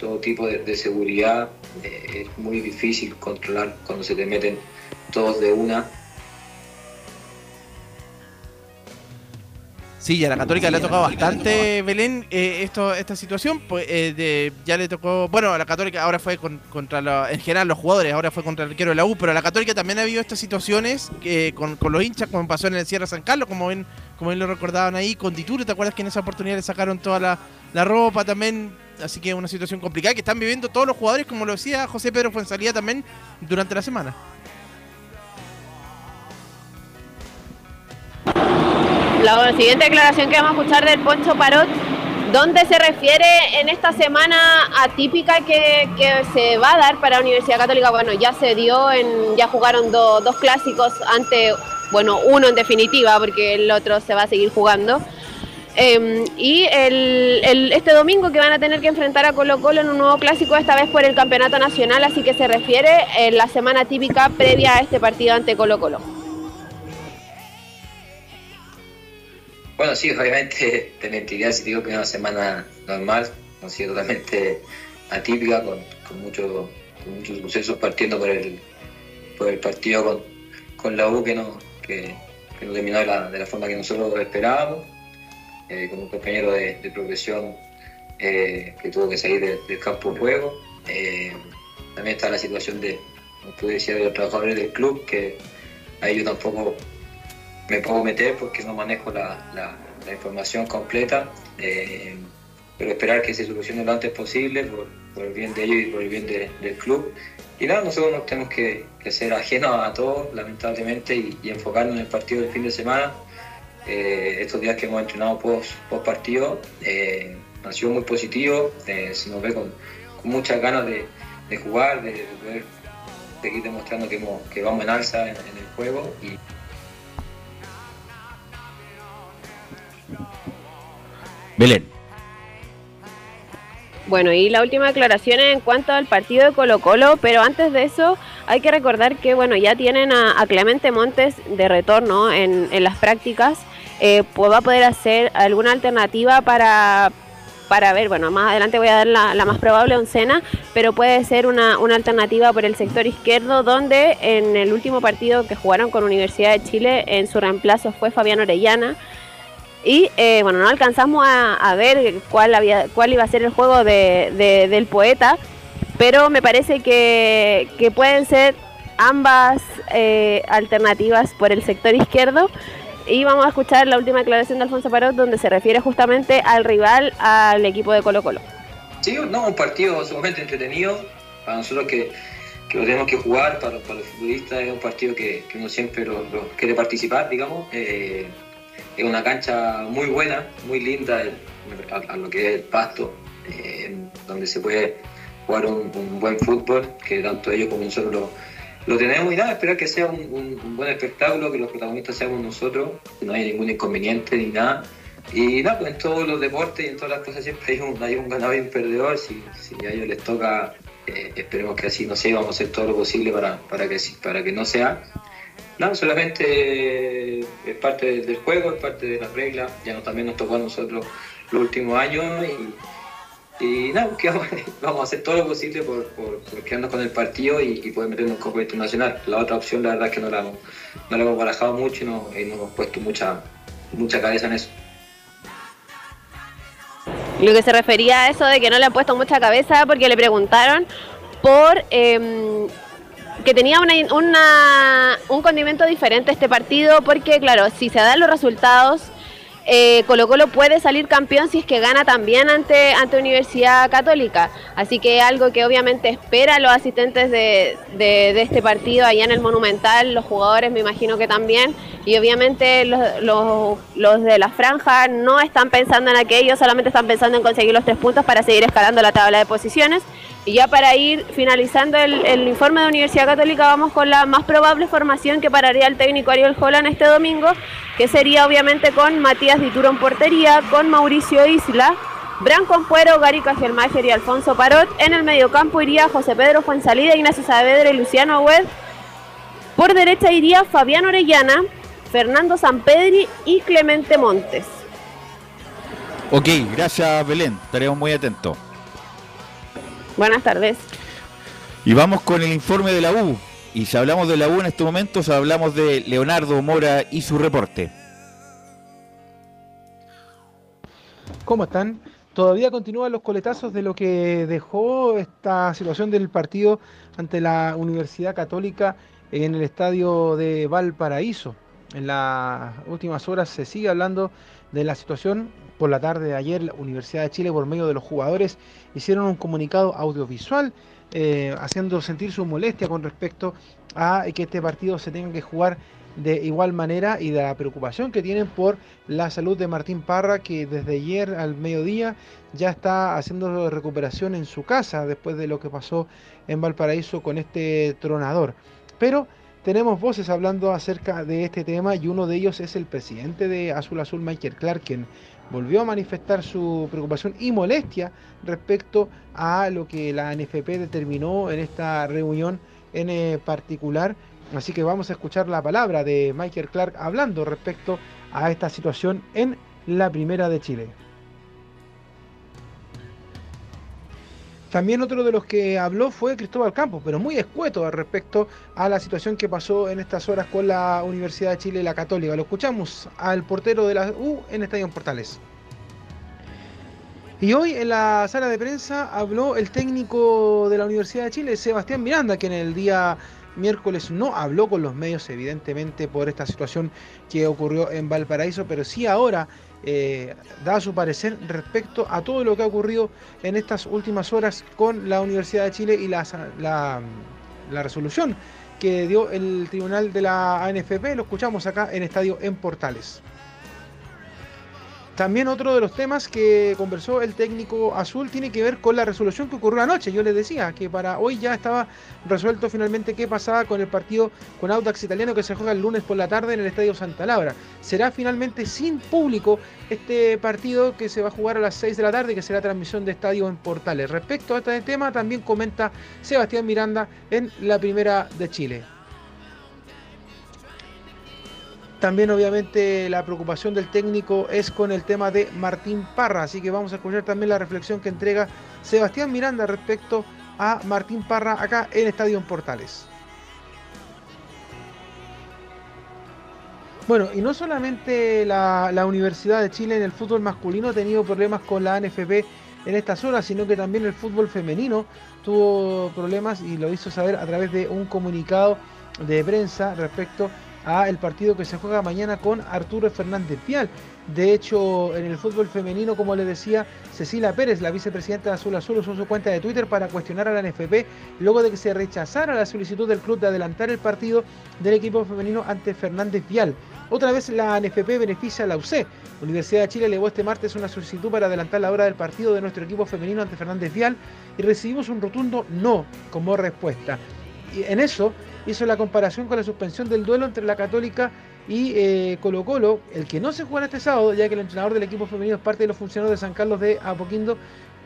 todo tipo de, seguridad. eh, es muy difícil controlar cuando se te meten todos de una. Sí, a la Católica le ha tocado bastante, Belén, eh, esto, esta situación. Pues, eh, de- ya le tocó. Bueno, a la Católica ahora fue con- contra la- en general los jugadores, ahora fue contra el arquero de la U, pero a la Católica también ha habido estas situaciones eh, con, con los hinchas, como pasó en el Sierra San Carlos, como ven, como bien lo recordaban ahí, con Dituro. ¿Te acuerdas que en esa oportunidad le sacaron toda la, la ropa también? Así que es una situación complicada que están viviendo todos los jugadores, como lo decía José Pedro Fuenzalía también durante la semana. La siguiente declaración que vamos a escuchar del Poncho Parot, donde se refiere en esta semana atípica que, se va a dar para la Universidad Católica. Bueno, ya se dio, ya jugaron do- dos clásicos ante, bueno, uno en definitiva, porque el otro se va a seguir jugando. Eh, y este domingo que van a tener que enfrentar a Colo Colo en un nuevo clásico, esta vez por el Campeonato Nacional, así que se refiere en la semana típica previa a este partido ante Colo Colo. Bueno, sí, obviamente [laughs] te mentiría si digo que una semana normal, no ha sido totalmente atípica, con, mucho- con muchos sucesos partiendo por el, partido con, la U que no, terminó de la, forma que nosotros esperábamos, eh, con un compañero de, progresión eh, que tuvo que salir de- del campo de juego. Eh, también está la situación de, como tú decías, de los trabajadores del club, que ahí yo tampoco me puedo meter porque no manejo la, la- información completa, eh, pero esperar que se solucione lo antes posible por, por el bien de ellos y por el bien de- del club. Y nada, nosotros nos tenemos que, ser ajenos a todo, lamentablemente, y, enfocarnos en el partido del fin de semana. Eh, estos días que hemos entrenado post, post partido eh, han sido muy positivos, se nos ve con, muchas ganas de, de jugar, de, de seguir demostrando que, vamos en alza en, el juego Belén. Bueno, y la última declaración en cuanto al partido de Colo Colo, pero antes de eso hay que recordar que bueno, ya tienen a, Clemente Montes de retorno en, las prácticas, eh, va a poder hacer alguna alternativa para, para ver, bueno, más adelante voy a dar la, la más probable oncena, pero puede ser una, una alternativa por el sector izquierdo, donde en el último partido que jugaron con Universidad de Chile, en su reemplazo fue Fabián Orellana, y eh, bueno, no alcanzamos a, a ver cuál, había, cuál iba a ser el juego de, de- del poeta, pero me parece que, que pueden ser ambas eh, alternativas por el sector izquierdo. Y vamos a escuchar la última declaración de Alfonso Parot, donde se refiere justamente al rival, al equipo de Colo Colo. Sí, no, un partido sumamente entretenido para nosotros que que lo tenemos que jugar para, para los futbolistas, es un partido que, que uno siempre lo, lo quiere participar, digamos. Eh, es una cancha muy buena, muy linda, a, lo que es el pasto, eh, donde se puede jugar un, buen fútbol, que tanto ellos como nosotros lo, tenemos y nada, esperar que sea un, buen espectáculo, que los protagonistas seamos nosotros, que no haya ningún inconveniente ni nada. Y nada, pues en todos los deportes y en todas las cosas siempre hay un, hay ganador y un perdedor. Si, si a ellos les toca, eh, esperemos que así no sea, vamos a hacer todo lo posible para, para, que, para que no sea. Nada, solamente eh, es parte del- juego, es parte de las reglas. Ya nos, también nos tocó a nosotros los últimos años y, y nada, que vamos, [laughs] a hacer todo lo posible por, quedarnos con el partido y, poder meternos en Copa Internacional. La otra opción, la verdad, es que no la no la hemos barajado mucho y no, y no hemos puesto mucha, mucha cabeza en eso. Lo que se refería a eso de que no le han puesto mucha cabeza porque le preguntaron por em, que tenía una, un condimento diferente este partido porque, claro, si se dan los resultados, eh, Colo Colo puede salir campeón si es que gana también ante, ante Universidad Católica. Así que algo que obviamente esperan los asistentes de, de- de este partido allá en el Monumental, los jugadores me imagino que también, y obviamente los, los- los de la franja no están pensando en aquello, solamente están pensando en conseguir los tres puntos para seguir escalando la tabla de posiciones. Y ya para ir finalizando el, el informe de Universidad Católica, vamos con la más probable formación que pararía el técnico Ariel Holland este domingo, que sería obviamente con Matías Dituro portería, con Mauricio Isla, Branco Ampuero, Gary Cajelmacher y Alfonso Parot. En el mediocampo iría José Pedro Fuensalida, Ignacio Saavedra y Luciano Agüed. Por derecha iría Fabián Orellana, Fernando Sampedri y Clemente Montes. Ok, gracias Belén, estaremos muy atentos. Buenas tardes. Y vamos con el informe de la U. Y si hablamos de la U en estos momentos, hablamos de Leonardo Mora y su reporte. ¿Cómo están? Todavía continúan los coletazos de lo que dejó esta situación del partido ante la Universidad Católica en el estadio de Valparaíso. En las últimas horas se sigue hablando de la situación. Por la tarde de ayer, la Universidad de Chile, por medio de los jugadores, hicieron un comunicado audiovisual eh, haciendo sentir su molestia con respecto a que este partido se tenga que jugar de igual manera y de la preocupación que tienen por la salud de Martín Parra, que desde ayer al mediodía ya está haciendo recuperación en su casa después de lo que pasó en Valparaíso con este tronador. Pero tenemos voces hablando acerca de este tema y uno de ellos es el presidente de Azul Azul, Michael Clark, quien volvió a manifestar su preocupación y molestia respecto a lo que la NFP determinó en esta reunión en eh, particular. Así que vamos a escuchar la palabra de Michael Clark hablando respecto a esta situación en la Primera de Chile. También otro de los que habló fue Cristóbal Campos, pero muy escueto respecto a la situación que pasó en estas horas con la Universidad de Chile y la Católica. Lo escuchamos al portero de la U en Estadio Portales. Y hoy en la sala de prensa habló el técnico de la Universidad de Chile, Sebastián Miranda, que en el día miércoles no habló con los medios, evidentemente, por esta situación que ocurrió en Valparaíso, pero sí ahora eh, da su parecer respecto a todo lo que ha ocurrido en estas últimas horas con la Universidad de Chile y la, la, la resolución que dio el tribunal de la ANFP. Lo escuchamos acá en Estadio en Portales. También otro de los temas que conversó el técnico azul tiene que ver con la resolución que ocurrió anoche. Yo les decía que para hoy ya estaba resuelto finalmente qué pasaba con el partido con Audax Italiano que se juega el lunes por la tarde en el Estadio Santa Laura. Será finalmente sin público este partido que se va a jugar a las 6 de la tarde que será transmisión de estadio en Portales. Respecto a este tema también comenta Sebastián Miranda en la primera de Chile. También obviamente la preocupación del técnico es con el tema de Martín Parra, así que vamos a escuchar también la reflexión que entrega Sebastián Miranda respecto a Martín Parra acá en Estadio Portales. Bueno, y no solamente la, Universidad de Chile en el fútbol masculino ha tenido problemas con la ANFP en estas horas, sino que también el fútbol femenino tuvo problemas y lo hizo saber a través de un comunicado de prensa respecto a el partido que se juega mañana con Arturo Fernández Vial. De hecho, en el fútbol femenino, como le decía, Cecilia Pérez, la vicepresidenta de Azul Azul, usó su cuenta de Twitter para cuestionar a la NFP luego de que se rechazara la solicitud del club de adelantar el partido del equipo femenino ante Fernández Vial. Otra vez la NFP beneficia a la UC. Universidad de Chile elevó este martes una solicitud para adelantar la hora del partido de nuestro equipo femenino ante Fernández Vial y recibimos un rotundo no como respuesta. Y en eso hizo la comparación con la suspensión del duelo entre la Católica y eh, Colo Colo, el que no se juega este sábado, ya que el entrenador del equipo femenino es parte de los funcionarios de San Carlos de Apoquindo,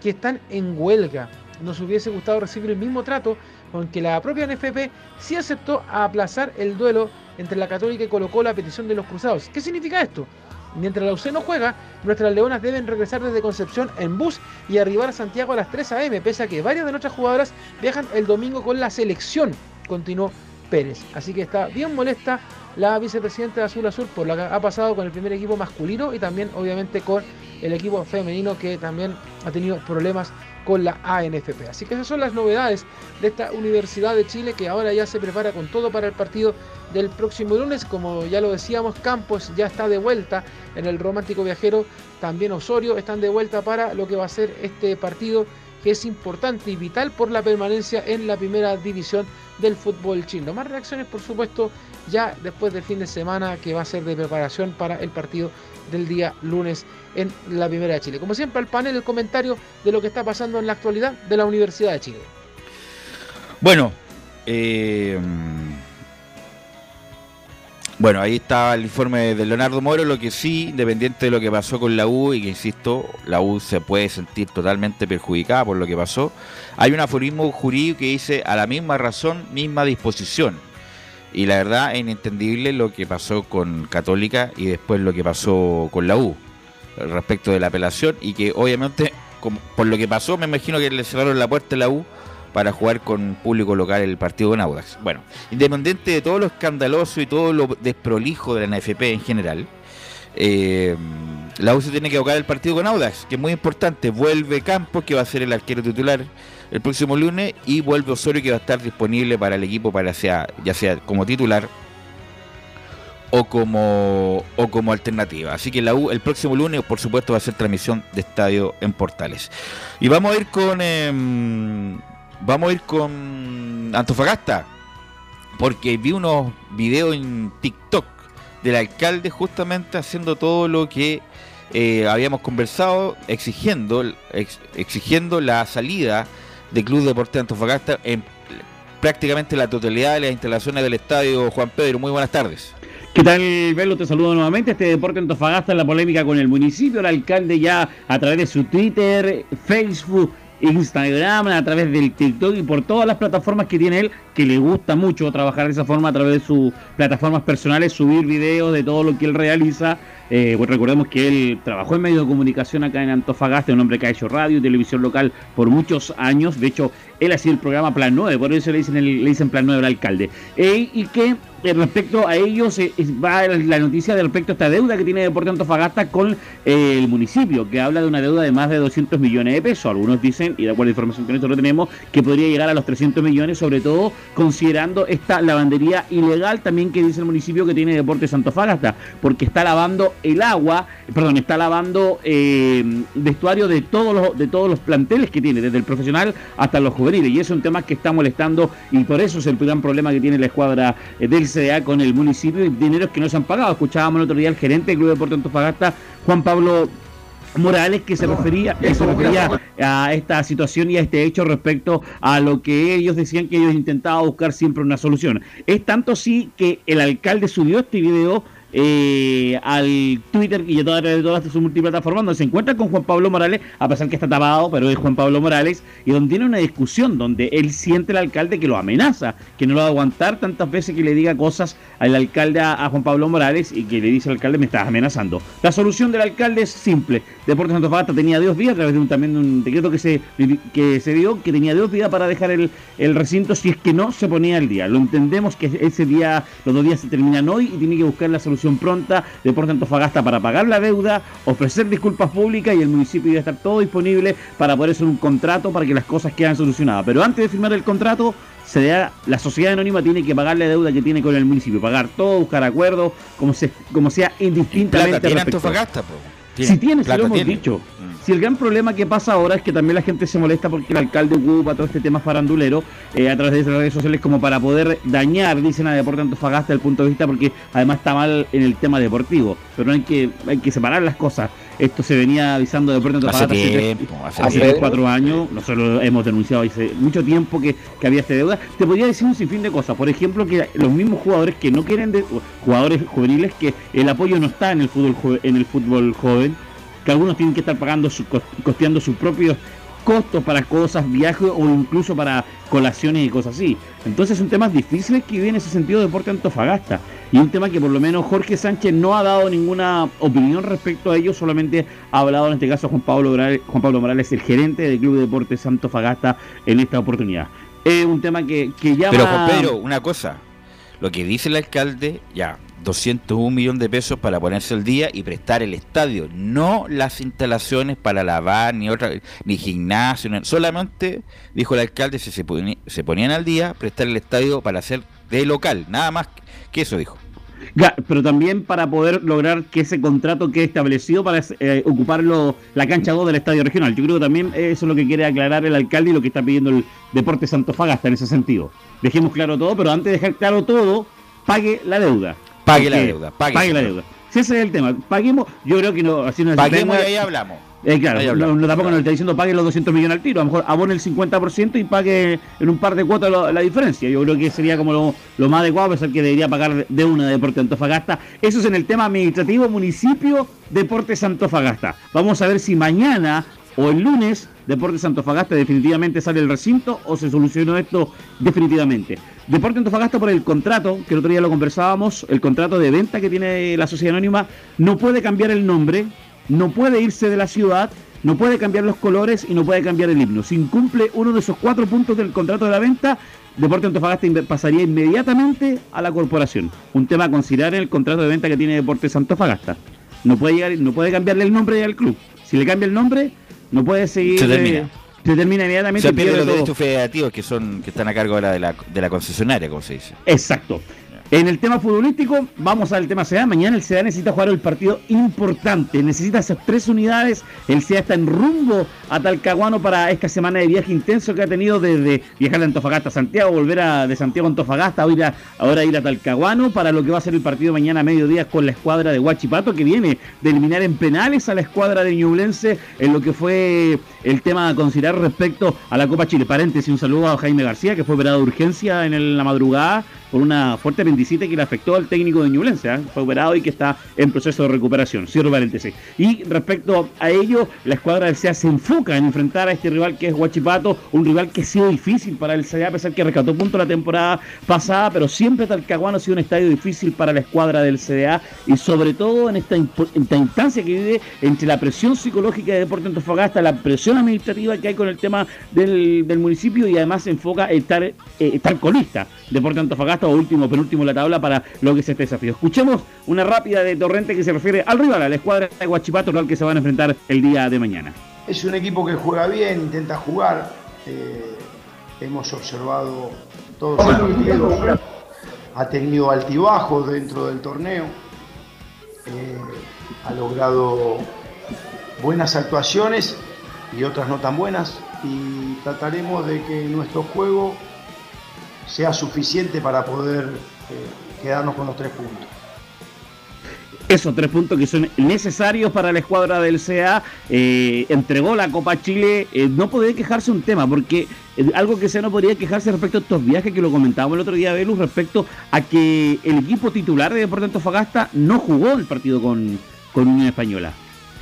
que están en huelga. Nos hubiese gustado recibir el mismo trato, aunque la propia NFP sí aceptó aplazar el duelo entre la Católica y Colo Colo a petición de los cruzados. ¿Qué significa esto? Mientras la UC no juega, nuestras leonas deben regresar desde Concepción en bus y arribar a Santiago a las 3 a.m., pese a que varias de nuestras jugadoras viajan el domingo con la selección, continuó Pérez. Así que está bien molesta la vicepresidenta de Azul Azul por lo que ha pasado con el primer equipo masculino y también obviamente con el equipo femenino que también ha tenido problemas con la ANFP. Así que esas son las novedades de esta Universidad de Chile que ahora ya se prepara con todo para el partido del próximo lunes. Como ya lo decíamos, Campos ya está de vuelta en el Romántico Viajero, también Osorio están de vuelta para lo que va a ser este partido que es importante y vital por la permanencia en la primera división del fútbol chino. Más reacciones, por supuesto, ya después del fin de semana que va a ser de preparación para el partido del día lunes en la Primera de Chile. Como siempre, al panel el comentario de lo que está pasando en la actualidad de la Universidad de Chile. Bueno, eh, bueno, ahí está el informe de Leonardo Moro, lo que sí, independiente de lo que pasó con la U, y que insisto, la U se puede sentir totalmente perjudicada por lo que pasó, hay un aforismo jurídico que dice a la misma razón, misma disposición. Y la verdad es inentendible lo que pasó con Católica y después lo que pasó con la U respecto de la apelación y que obviamente por lo que pasó me imagino que le cerraron la puerta a la U para jugar con público local el partido con Audax. Bueno, independiente de todo lo escandaloso y todo lo desprolijo de la NFP en general, eh, la U se tiene que jugar el partido con Audax, que es muy importante. Vuelve Campos, que va a ser el arquero titular el próximo lunes, y vuelve Osorio, que va a estar disponible para el equipo, para sea, ya sea como titular o como, o como alternativa. Así que la U el próximo lunes, por supuesto, va a ser transmisión de estadio en Portales. Y vamos a ir con... Em, vamos a ir con Antofagasta, porque vi unos videos en TikTok del alcalde justamente haciendo todo lo que eh, habíamos conversado, exigiendo, exigiendo la salida del Club Deporte Antofagasta en prácticamente la totalidad de las instalaciones del estadio Juan Pedro. Muy buenas tardes. ¿Qué tal, Velo? Te saludo nuevamente. Este Deporte Antofagasta en la polémica con el municipio. El alcalde ya a través de su Twitter, Facebook Instagram, a través del TikTok y por todas las plataformas que tiene él, que le gusta mucho trabajar de esa forma a través de sus plataformas personales, subir videos de todo lo que él realiza. Eh, pues recordemos que él trabajó en medio de comunicación acá en Antofagasta, un hombre que ha hecho radio y televisión local por muchos años. De hecho, él ha sido el programa Plan 9, por eso le dicen, le dicen Plan 9 al alcalde. Y que eh, respecto a ellos va la noticia respecto a esta deuda que tiene Deporte Antofagasta con el municipio, que habla de una deuda de más de 200 millones de pesos. Algunos dicen, y de acuerdo a la información que nosotros tenemos, que podría llegar a los 300 millones, sobre todo considerando esta lavandería ilegal también que dice el municipio que tiene Deportes Antofagasta, porque está lavando el agua, perdón, está lavando eh, vestuario de todos los de todos los planteles que tiene, desde el profesional hasta los juveniles, y es un tema que está molestando y por eso es el gran problema que tiene la escuadra eh, del CDA con el municipio y dineros que no se han pagado. Escuchábamos el otro día al gerente del Club Deportes Antofagasta, Juan Pablo Morales que se refería, que se refería a esta situación y a este hecho respecto a lo que ellos decían que ellos intentaban buscar siempre una solución. Es tanto así que el alcalde subió este video eh, al Twitter y a todas, todas sus multiplataformas donde se encuentra con Juan Pablo Morales, a pesar que está tapado, pero es Juan Pablo Morales, y donde tiene una discusión donde él siente el alcalde que lo amenaza, que no lo va a aguantar tantas veces que le diga cosas al alcalde a, Juan Pablo Morales y que le dice al alcalde me estás amenazando. La solución del alcalde es simple. Deportes Antofagasta tenía dos días a través de un, también un decreto que se, que se dio, que tenía dos días para dejar el, el recinto si es que no se ponía el día. Lo entendemos que ese día, los dos días se terminan hoy y tiene que buscar la solución solución pronta, Deportes Antofagasta para pagar la deuda, ofrecer disculpas públicas y el municipio debe estar todo disponible para poder hacer un contrato para que las cosas quedan solucionadas. Pero antes de firmar el contrato, se da, la sociedad anónima tiene que pagar la deuda que tiene con el municipio, pagar todo, buscar acuerdos, como, se, como sea indistintamente. Plata tiene. Antofagasta, po. Si tiene, si plata lo hemos tiene. dicho. Si el gran problema que pasa ahora es que también la gente se molesta porque el alcalde ocupa todo este tema farandulero eh, a través de las redes sociales como para poder dañar, dicen a Deporte Antofagasta desde el punto de vista porque además está mal en el tema deportivo. Pero hay que, hay que separar las cosas. Esto se venía avisando de Deporte Hace tiempo, hace hace tres, cuatro años. Nosotros hemos denunciado hace mucho tiempo que, que había esta deuda. Te podría decir un sinfín de cosas. Por ejemplo, que los mismos jugadores que no quieren, de, jugadores juveniles, que el apoyo no está en el fútbol, en el fútbol joven que algunos tienen que estar pagando su, cos- costeando sus propios costos para cosas, viajes o incluso para colaciones y cosas así. Entonces son temas difíciles que viven en ese sentido Deporte Antofagasta. Y un tema que por lo menos Jorge Sánchez no ha dado ninguna opinión respecto a ello, solamente ha hablado en este caso Juan Pablo Morales, Juan Pablo Morales el gerente del Club de Deportes Antofagasta en esta oportunidad. Es un tema que, que llama... Pero Juan Pedro, una cosa, lo que dice el alcalde, ya, 201 millones de pesos para ponerse al día y prestar el estadio, no las instalaciones para lavar, ni otra, ni gimnasio, solamente, dijo el alcalde, si se, poni- se ponían al día, prestar el estadio para hacer de local, nada más que eso dijo. Pero también para poder lograr que ese contrato quede establecido para eh, ocupar lo- la cancha 2 del estadio regional. Yo creo que también eso es lo que quiere aclarar el alcalde y lo que está pidiendo el Deporte Santofagasta en ese sentido. Dejemos claro todo, pero antes de dejar claro todo, pague la deuda. Pague la deuda, pague, pague la deuda. Si ese es el tema, paguemos, yo creo que no, así no Paguemos y ahí hablamos. eh, claro, Ahí no, hablamos. no, tampoco nos está diciendo pague los 200 millones al tiro, a lo mejor abone el 50% y pague en un par de cuotas lo- la diferencia. Yo creo que sería como lo, lo más adecuado, a pesar que debería pagar de- de una Deporte Antofagasta. Eso es en el tema administrativo, municipio, Deportes Antofagasta. Vamos a ver si mañana o el lunes Deportes Antofagasta definitivamente sale del recinto o se solucionó esto definitivamente. Deporte Antofagasta por el contrato, que el otro día lo conversábamos, el contrato de venta que tiene la sociedad anónima, no puede cambiar el nombre, no puede irse de la ciudad, no puede cambiar los colores y no puede cambiar el himno. Si incumple uno de esos cuatro puntos del contrato de la venta, Deporte Antofagasta pasaría inmediatamente a la corporación. Un tema a considerar en el contrato de venta que tiene Deportes Antofagasta. No puede llegar, no puede cambiarle el nombre al club. Si le cambia el nombre, no puede seguir. Se termina. eh, se termina inmediatamente. Se y pierde pierde los todo. derechos federativos que son que están a cargo ahora de la, de la concesionaria, como se dice. Exacto. En el tema futbolístico, vamos al tema CDA. Mañana el CDA necesita jugar el partido importante. Necesita esas tres unidades. El CDA está en rumbo a Talcahuano para esta semana de viaje intenso que ha tenido desde viajar de Antofagasta a Santiago, volver a, de Santiago a Antofagasta, ahora ir a, ahora ir a Talcahuano para lo que va a ser el partido mañana a mediodía con la escuadra de Huachipato que viene de eliminar en penales a la escuadra de Ñublense en lo que fue el tema a considerar respecto a la Copa Chile. Paréntesis, un saludo a Jaime García que fue operado de urgencia en la madrugada por una fuerte apendicitis que le afectó al técnico de Ñublense. ¿eh? Fue operado y que está en proceso de recuperación. Cierro paréntesis. Y respecto a ello, la escuadra del CEA se enfoca en enfrentar a este rival que es Huachipato, un rival que ha sido difícil para el CEA, a pesar que rescató puntos la temporada pasada, pero siempre Talcahuano ha sido un estadio difícil para la escuadra del CDA y sobre todo en esta, instancia que vive entre la presión psicológica de Deportes Antofagasta, la presión administrativa que hay con el tema del, municipio y además se enfoca en estar, eh, estar colista Deportes Antofagasta o último, penúltimo en la tabla para lo que es este desafío. Escuchemos una rápida de Torrente que se refiere al rival, a la escuadra de Huachipato, rival que se van a enfrentar el día de mañana. Es un equipo que juega bien, intenta jugar. eh, hemos observado todos los partidos. Ha tenido altibajos dentro del torneo. eh, ha logrado buenas actuaciones y otras no tan buenas. Y trataremos de que nuestro juego sea suficiente para poder eh, quedarnos con los tres puntos. Esos tres puntos que son necesarios para la escuadra del CA. eh, entregó la Copa Chile. eh, no podría quejarse un tema, porque eh, algo que se no podría quejarse respecto a estos viajes que lo comentábamos el otro día, Velus, respecto a que el equipo titular de Deportes Antofagasta no jugó el partido con, con Unión Española.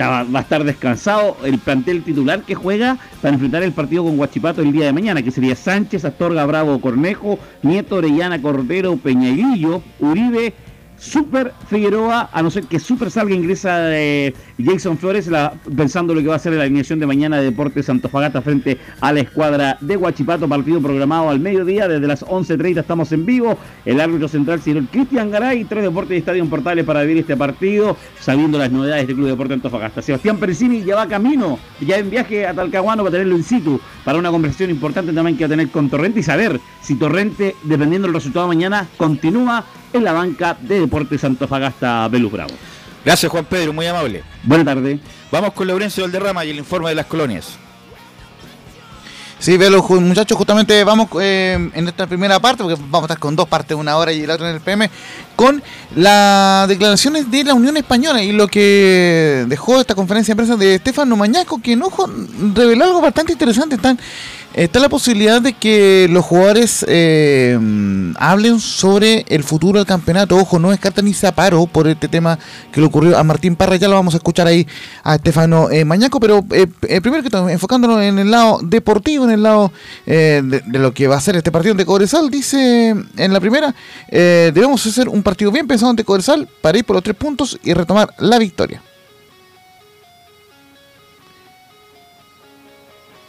Va a estar descansado el plantel titular que juega para enfrentar el partido con Guachipato el día de mañana, que sería Sánchez, Astorga, Bravo, Cornejo, Nieto, Orellana, Cordero, Peñaguillo, Uribe, Super Figueroa, a no ser que Super salga, ingresa de Jason Flores, pensando lo que va a ser la alineación de mañana de Deportes Antofagasta frente a la escuadra de Huachipato, partido programado al mediodía, desde las 11.30 estamos en vivo, el árbitro central señor Cristian Garay, tres deportes de Estadio Portales para vivir este partido, sabiendo las novedades del Club Deporte Antofagasta. Sebastián Perecini ya va camino, ya en viaje a Talcahuano para tenerlo in situ, para una conversación importante también que va a tener con Torrente y saber si Torrente, dependiendo del resultado de mañana, continúa en la banca de Deportes Antofagasta Velus Bravo. Gracias Juan Pedro, muy amable. Buenas tardes. Vamos con Laurencio Valderrama y el informe de las colonias. Sí, velo, muchachos, justamente vamos eh, en esta primera parte, porque vamos a estar con dos partes, una hora y la otra en el PM, con las declaraciones de la Unión Española y lo que dejó esta conferencia de prensa de Estefano Mañaco, que en ojo reveló algo bastante interesante. Están, está la posibilidad de que los jugadores eh, hablen sobre el futuro del campeonato. Ojo, no descarta ni se aparó por este tema que le ocurrió a Martín Parra. Ya lo vamos a escuchar ahí a Estefano eh, Mañaco, pero eh, eh, primero que todo, enfocándonos en el lado deportivo, en el lado eh, de, lo que va a ser este partido ante Cobresal, dice en la primera, debemos hacer un partido bien pensado ante Cobresal para ir por los tres puntos y retomar la victoria.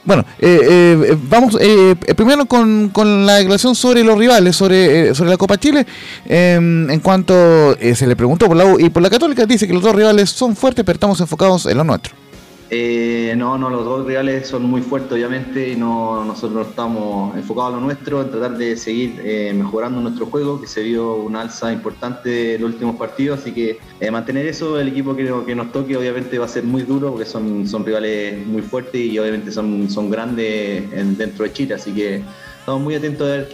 Bueno, eh, eh, vamos eh, eh, primero con, con la declaración sobre los rivales, sobre, eh, sobre la Copa Chile. Eh, en cuanto eh, se le preguntó por la U y por la Católica, dice que los dos rivales son fuertes, pero estamos enfocados en lo nuestro. Eh, no, no, los dos rivales son muy fuertes, obviamente, y no, nosotros estamos enfocados en lo nuestro, en tratar de seguir eh, mejorando nuestro juego, que se vio un alza importante en los últimos partidos, así que eh, mantener eso, el equipo que, nos toque, obviamente va a ser muy duro, porque son, son rivales muy fuertes y obviamente son, son grandes en- dentro de Chile, así que estamos muy atentos a ver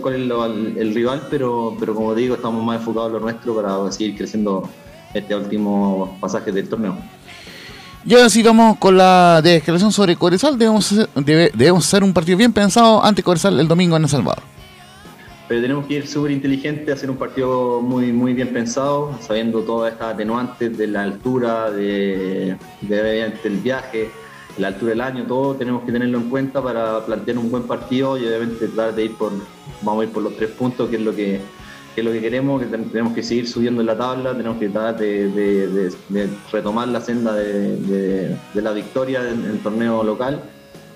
cuál, es el, rival, pero, pero como digo, estamos más enfocados en lo nuestro para seguir creciendo este último pasaje del torneo. Y ahora sí vamos con la declaración sobre Cobresal. Debemos hacer, debe- debemos hacer un partido bien pensado ante Cobresal el domingo en El Salvador. Pero tenemos que ir súper inteligente, hacer un partido muy, muy bien pensado, sabiendo todas estas atenuantes de la altura, de, de obviamente el viaje, la altura del año, todo tenemos que tenerlo en cuenta para plantear un buen partido y obviamente tratar de ir por, vamos a ir por los tres puntos, que es lo que, que lo que queremos, que ten- tenemos que seguir subiendo en la tabla, tenemos que tratar de, retomar la senda de, la victoria en, el torneo local,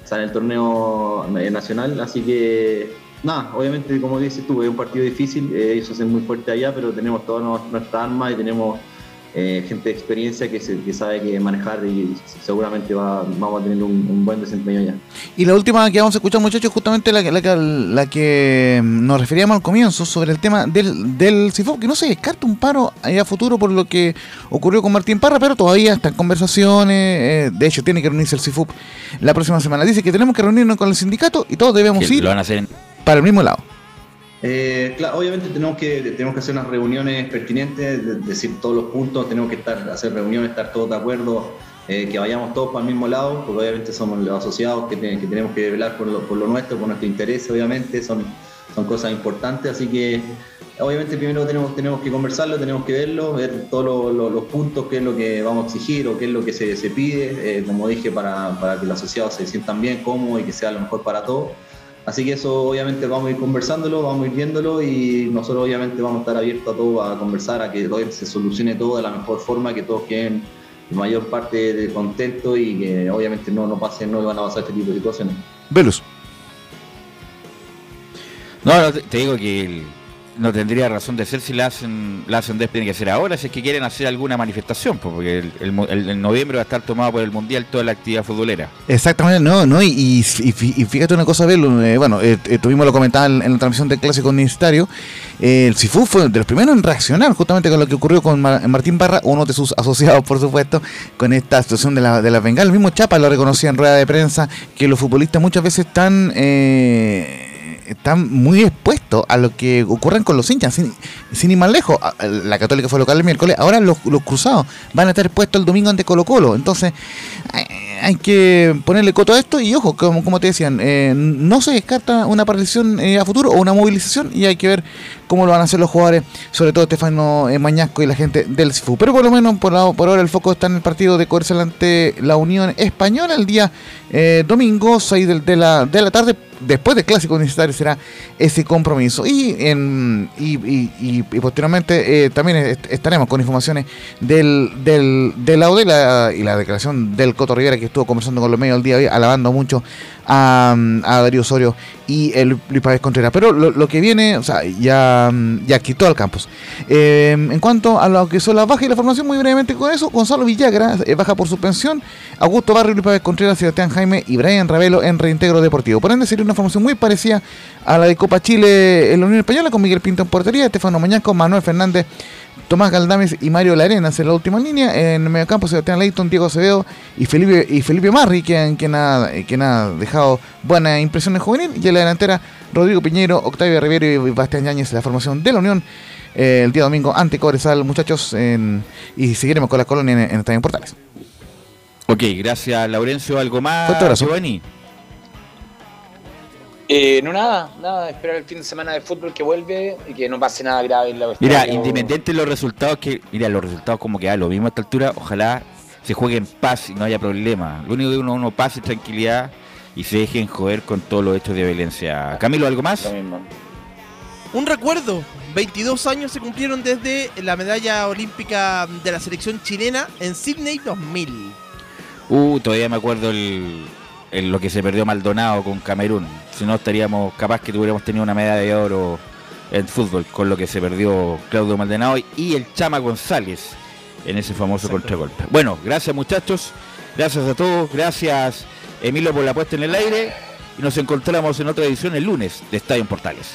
o sea, en el torneo eh, nacional, así que nada, obviamente como dices tú, es un partido difícil, eh, ellos hacen muy fuerte allá, pero tenemos todas nuestras armas y tenemos eh, gente de experiencia que, se- que sabe que manejar y seguramente va- vamos a tener un, un buen desempeño allá. Y la última que vamos a escuchar, muchachos, justamente la, que- la, que- la que nos referíamos al comienzo sobre el tema del, del CIFOP, que no se descarta un paro ahí a futuro por lo que ocurrió con Martín Parra, pero todavía están conversaciones. eh, de hecho, tiene que reunirse el CIFUP la próxima semana. Dice que tenemos que reunirnos con el sindicato y todos debemos Que ir lo van a hacer en- para el mismo lado. Eh, claro, obviamente tenemos que, tenemos que hacer unas reuniones pertinentes, de- decir todos los puntos, tenemos que estar, hacer reuniones, estar todos de acuerdo, eh, que vayamos todos para el mismo lado, porque obviamente somos los asociados que, te- que tenemos que velar por lo, nuestro, por nuestro interés, obviamente, son, son cosas importantes, así que obviamente primero tenemos, tenemos que conversarlo, tenemos que verlo, ver todos lo- lo- los puntos, qué es lo que vamos a exigir o qué es lo que se, se pide, eh, como dije, para, para que los asociados se sientan bien, cómodos y que sea lo mejor para todos. Así que eso obviamente vamos a ir conversándolo, vamos a ir viéndolo y nosotros obviamente vamos a estar abiertos a todo, a conversar, a que todo se solucione todo de la mejor forma, que todos queden la mayor parte de contentos y que obviamente no, no pasen, no van a pasar este tipo de situaciones. Velus. No, no, te, te digo que el- no tendría razón de ser si la hacen, la hacen tiene que ser ahora, si es que quieren hacer alguna manifestación, porque el, el el- noviembre va a estar tomado por el Mundial toda la actividad futbolera. Exactamente, no, no, y, y, y fí- y fíjate una cosa, Belu, eh, bueno, eh, eh, tuvimos lo comentaba en, la transmisión del clásico universitario, eh, el Cifú fue de los primeros en reaccionar justamente con lo que ocurrió con Mar- Martín Barra, uno de sus asociados, por supuesto, con esta situación de la, de la bengala. El mismo Chapa lo reconocía en rueda de prensa, que los futbolistas muchas veces están... eh, están muy expuestos a lo que ocurren con los hinchas, sin, sin ir más lejos. La Católica fue local el miércoles, ahora los, los cruzados van a estar expuestos el domingo ante Colo Colo. Entonces, hay, que ponerle coto a esto y ojo, como, como te decían, eh, no se descarta una paralización eh, a futuro o una movilización y hay que ver cómo lo van a hacer los jugadores, sobre todo Estefano eh, Mañasco y la gente del CIFU. Pero por lo menos por, la- por ahora el foco está en el partido de Coercial ante la Unión Española el día eh, domingo, 6 de, de la, de la tarde después del clásico universitario será ese compromiso. Y, en, y, posteriormente eh, también est- estaremos con informaciones del, del, y la, y la declaración del Coto Rivera que estuvo conversando con los medios el día de hoy, alabando mucho a, Darío Osorio y el Luis Pávez Contreras. Pero lo, que viene, o sea, ya, ya quitó al campus. Eh, en cuanto a lo que son las bajas y la formación, muy brevemente con eso, Gonzalo Villagra eh, baja por suspensión, Augusto Barrio, Luis Pávez Contreras, Sebastián Jaime y Brian Ravelo en reintegro deportivo. Por ende, sería una formación muy parecida a la de Copa Chile en la Unión Española, con Miguel Pinto en portería, Estefano Mañaco, Manuel Fernández, Tomás Galdames y Mario Larenas en la última línea. En el mediocampo, Sebastián Leighton, Diego Acevedo y Felipe, y Felipe Marri, quien, quien, ha, quien ha dejado buena impresión en juvenil. Y en la delantera, Rodrigo Piñero, Octavio Rivero y Bastián Yáñez, la formación de la Unión. eh, el día domingo ante Cobresal, muchachos, en- y seguiremos con la colonia en, en Estadio Portales. Ok, gracias Laurencio. ¿Algo más, Fuerte abrazo. Giovanni? Eh, no nada, nada, esperar el fin de semana de fútbol que vuelve y que no pase nada grave en la Mira, independiente de los resultados que, mira, los resultados como que da lo mismo a esta altura, ojalá se juegue en paz y no haya problema. Lo único que uno, uno paz y tranquilidad y se dejen joder con todos los hechos de violencia. Camilo, ¿algo más? Un recuerdo. 22 años se cumplieron desde la medalla olímpica de la selección chilena en Sydney 2000. Uh, todavía me acuerdo el, el- lo que se perdió Maldonado con Camerún. Si no, estaríamos capaz que tuviéramos tenido una medalla de oro en fútbol con lo que se perdió Claudio Maldonado y el Chama González en ese famoso contragolpe. Bueno, gracias muchachos, gracias a todos, gracias Emilio por la puesta en el aire y nos encontramos en otra edición el lunes de Estadio en Portales.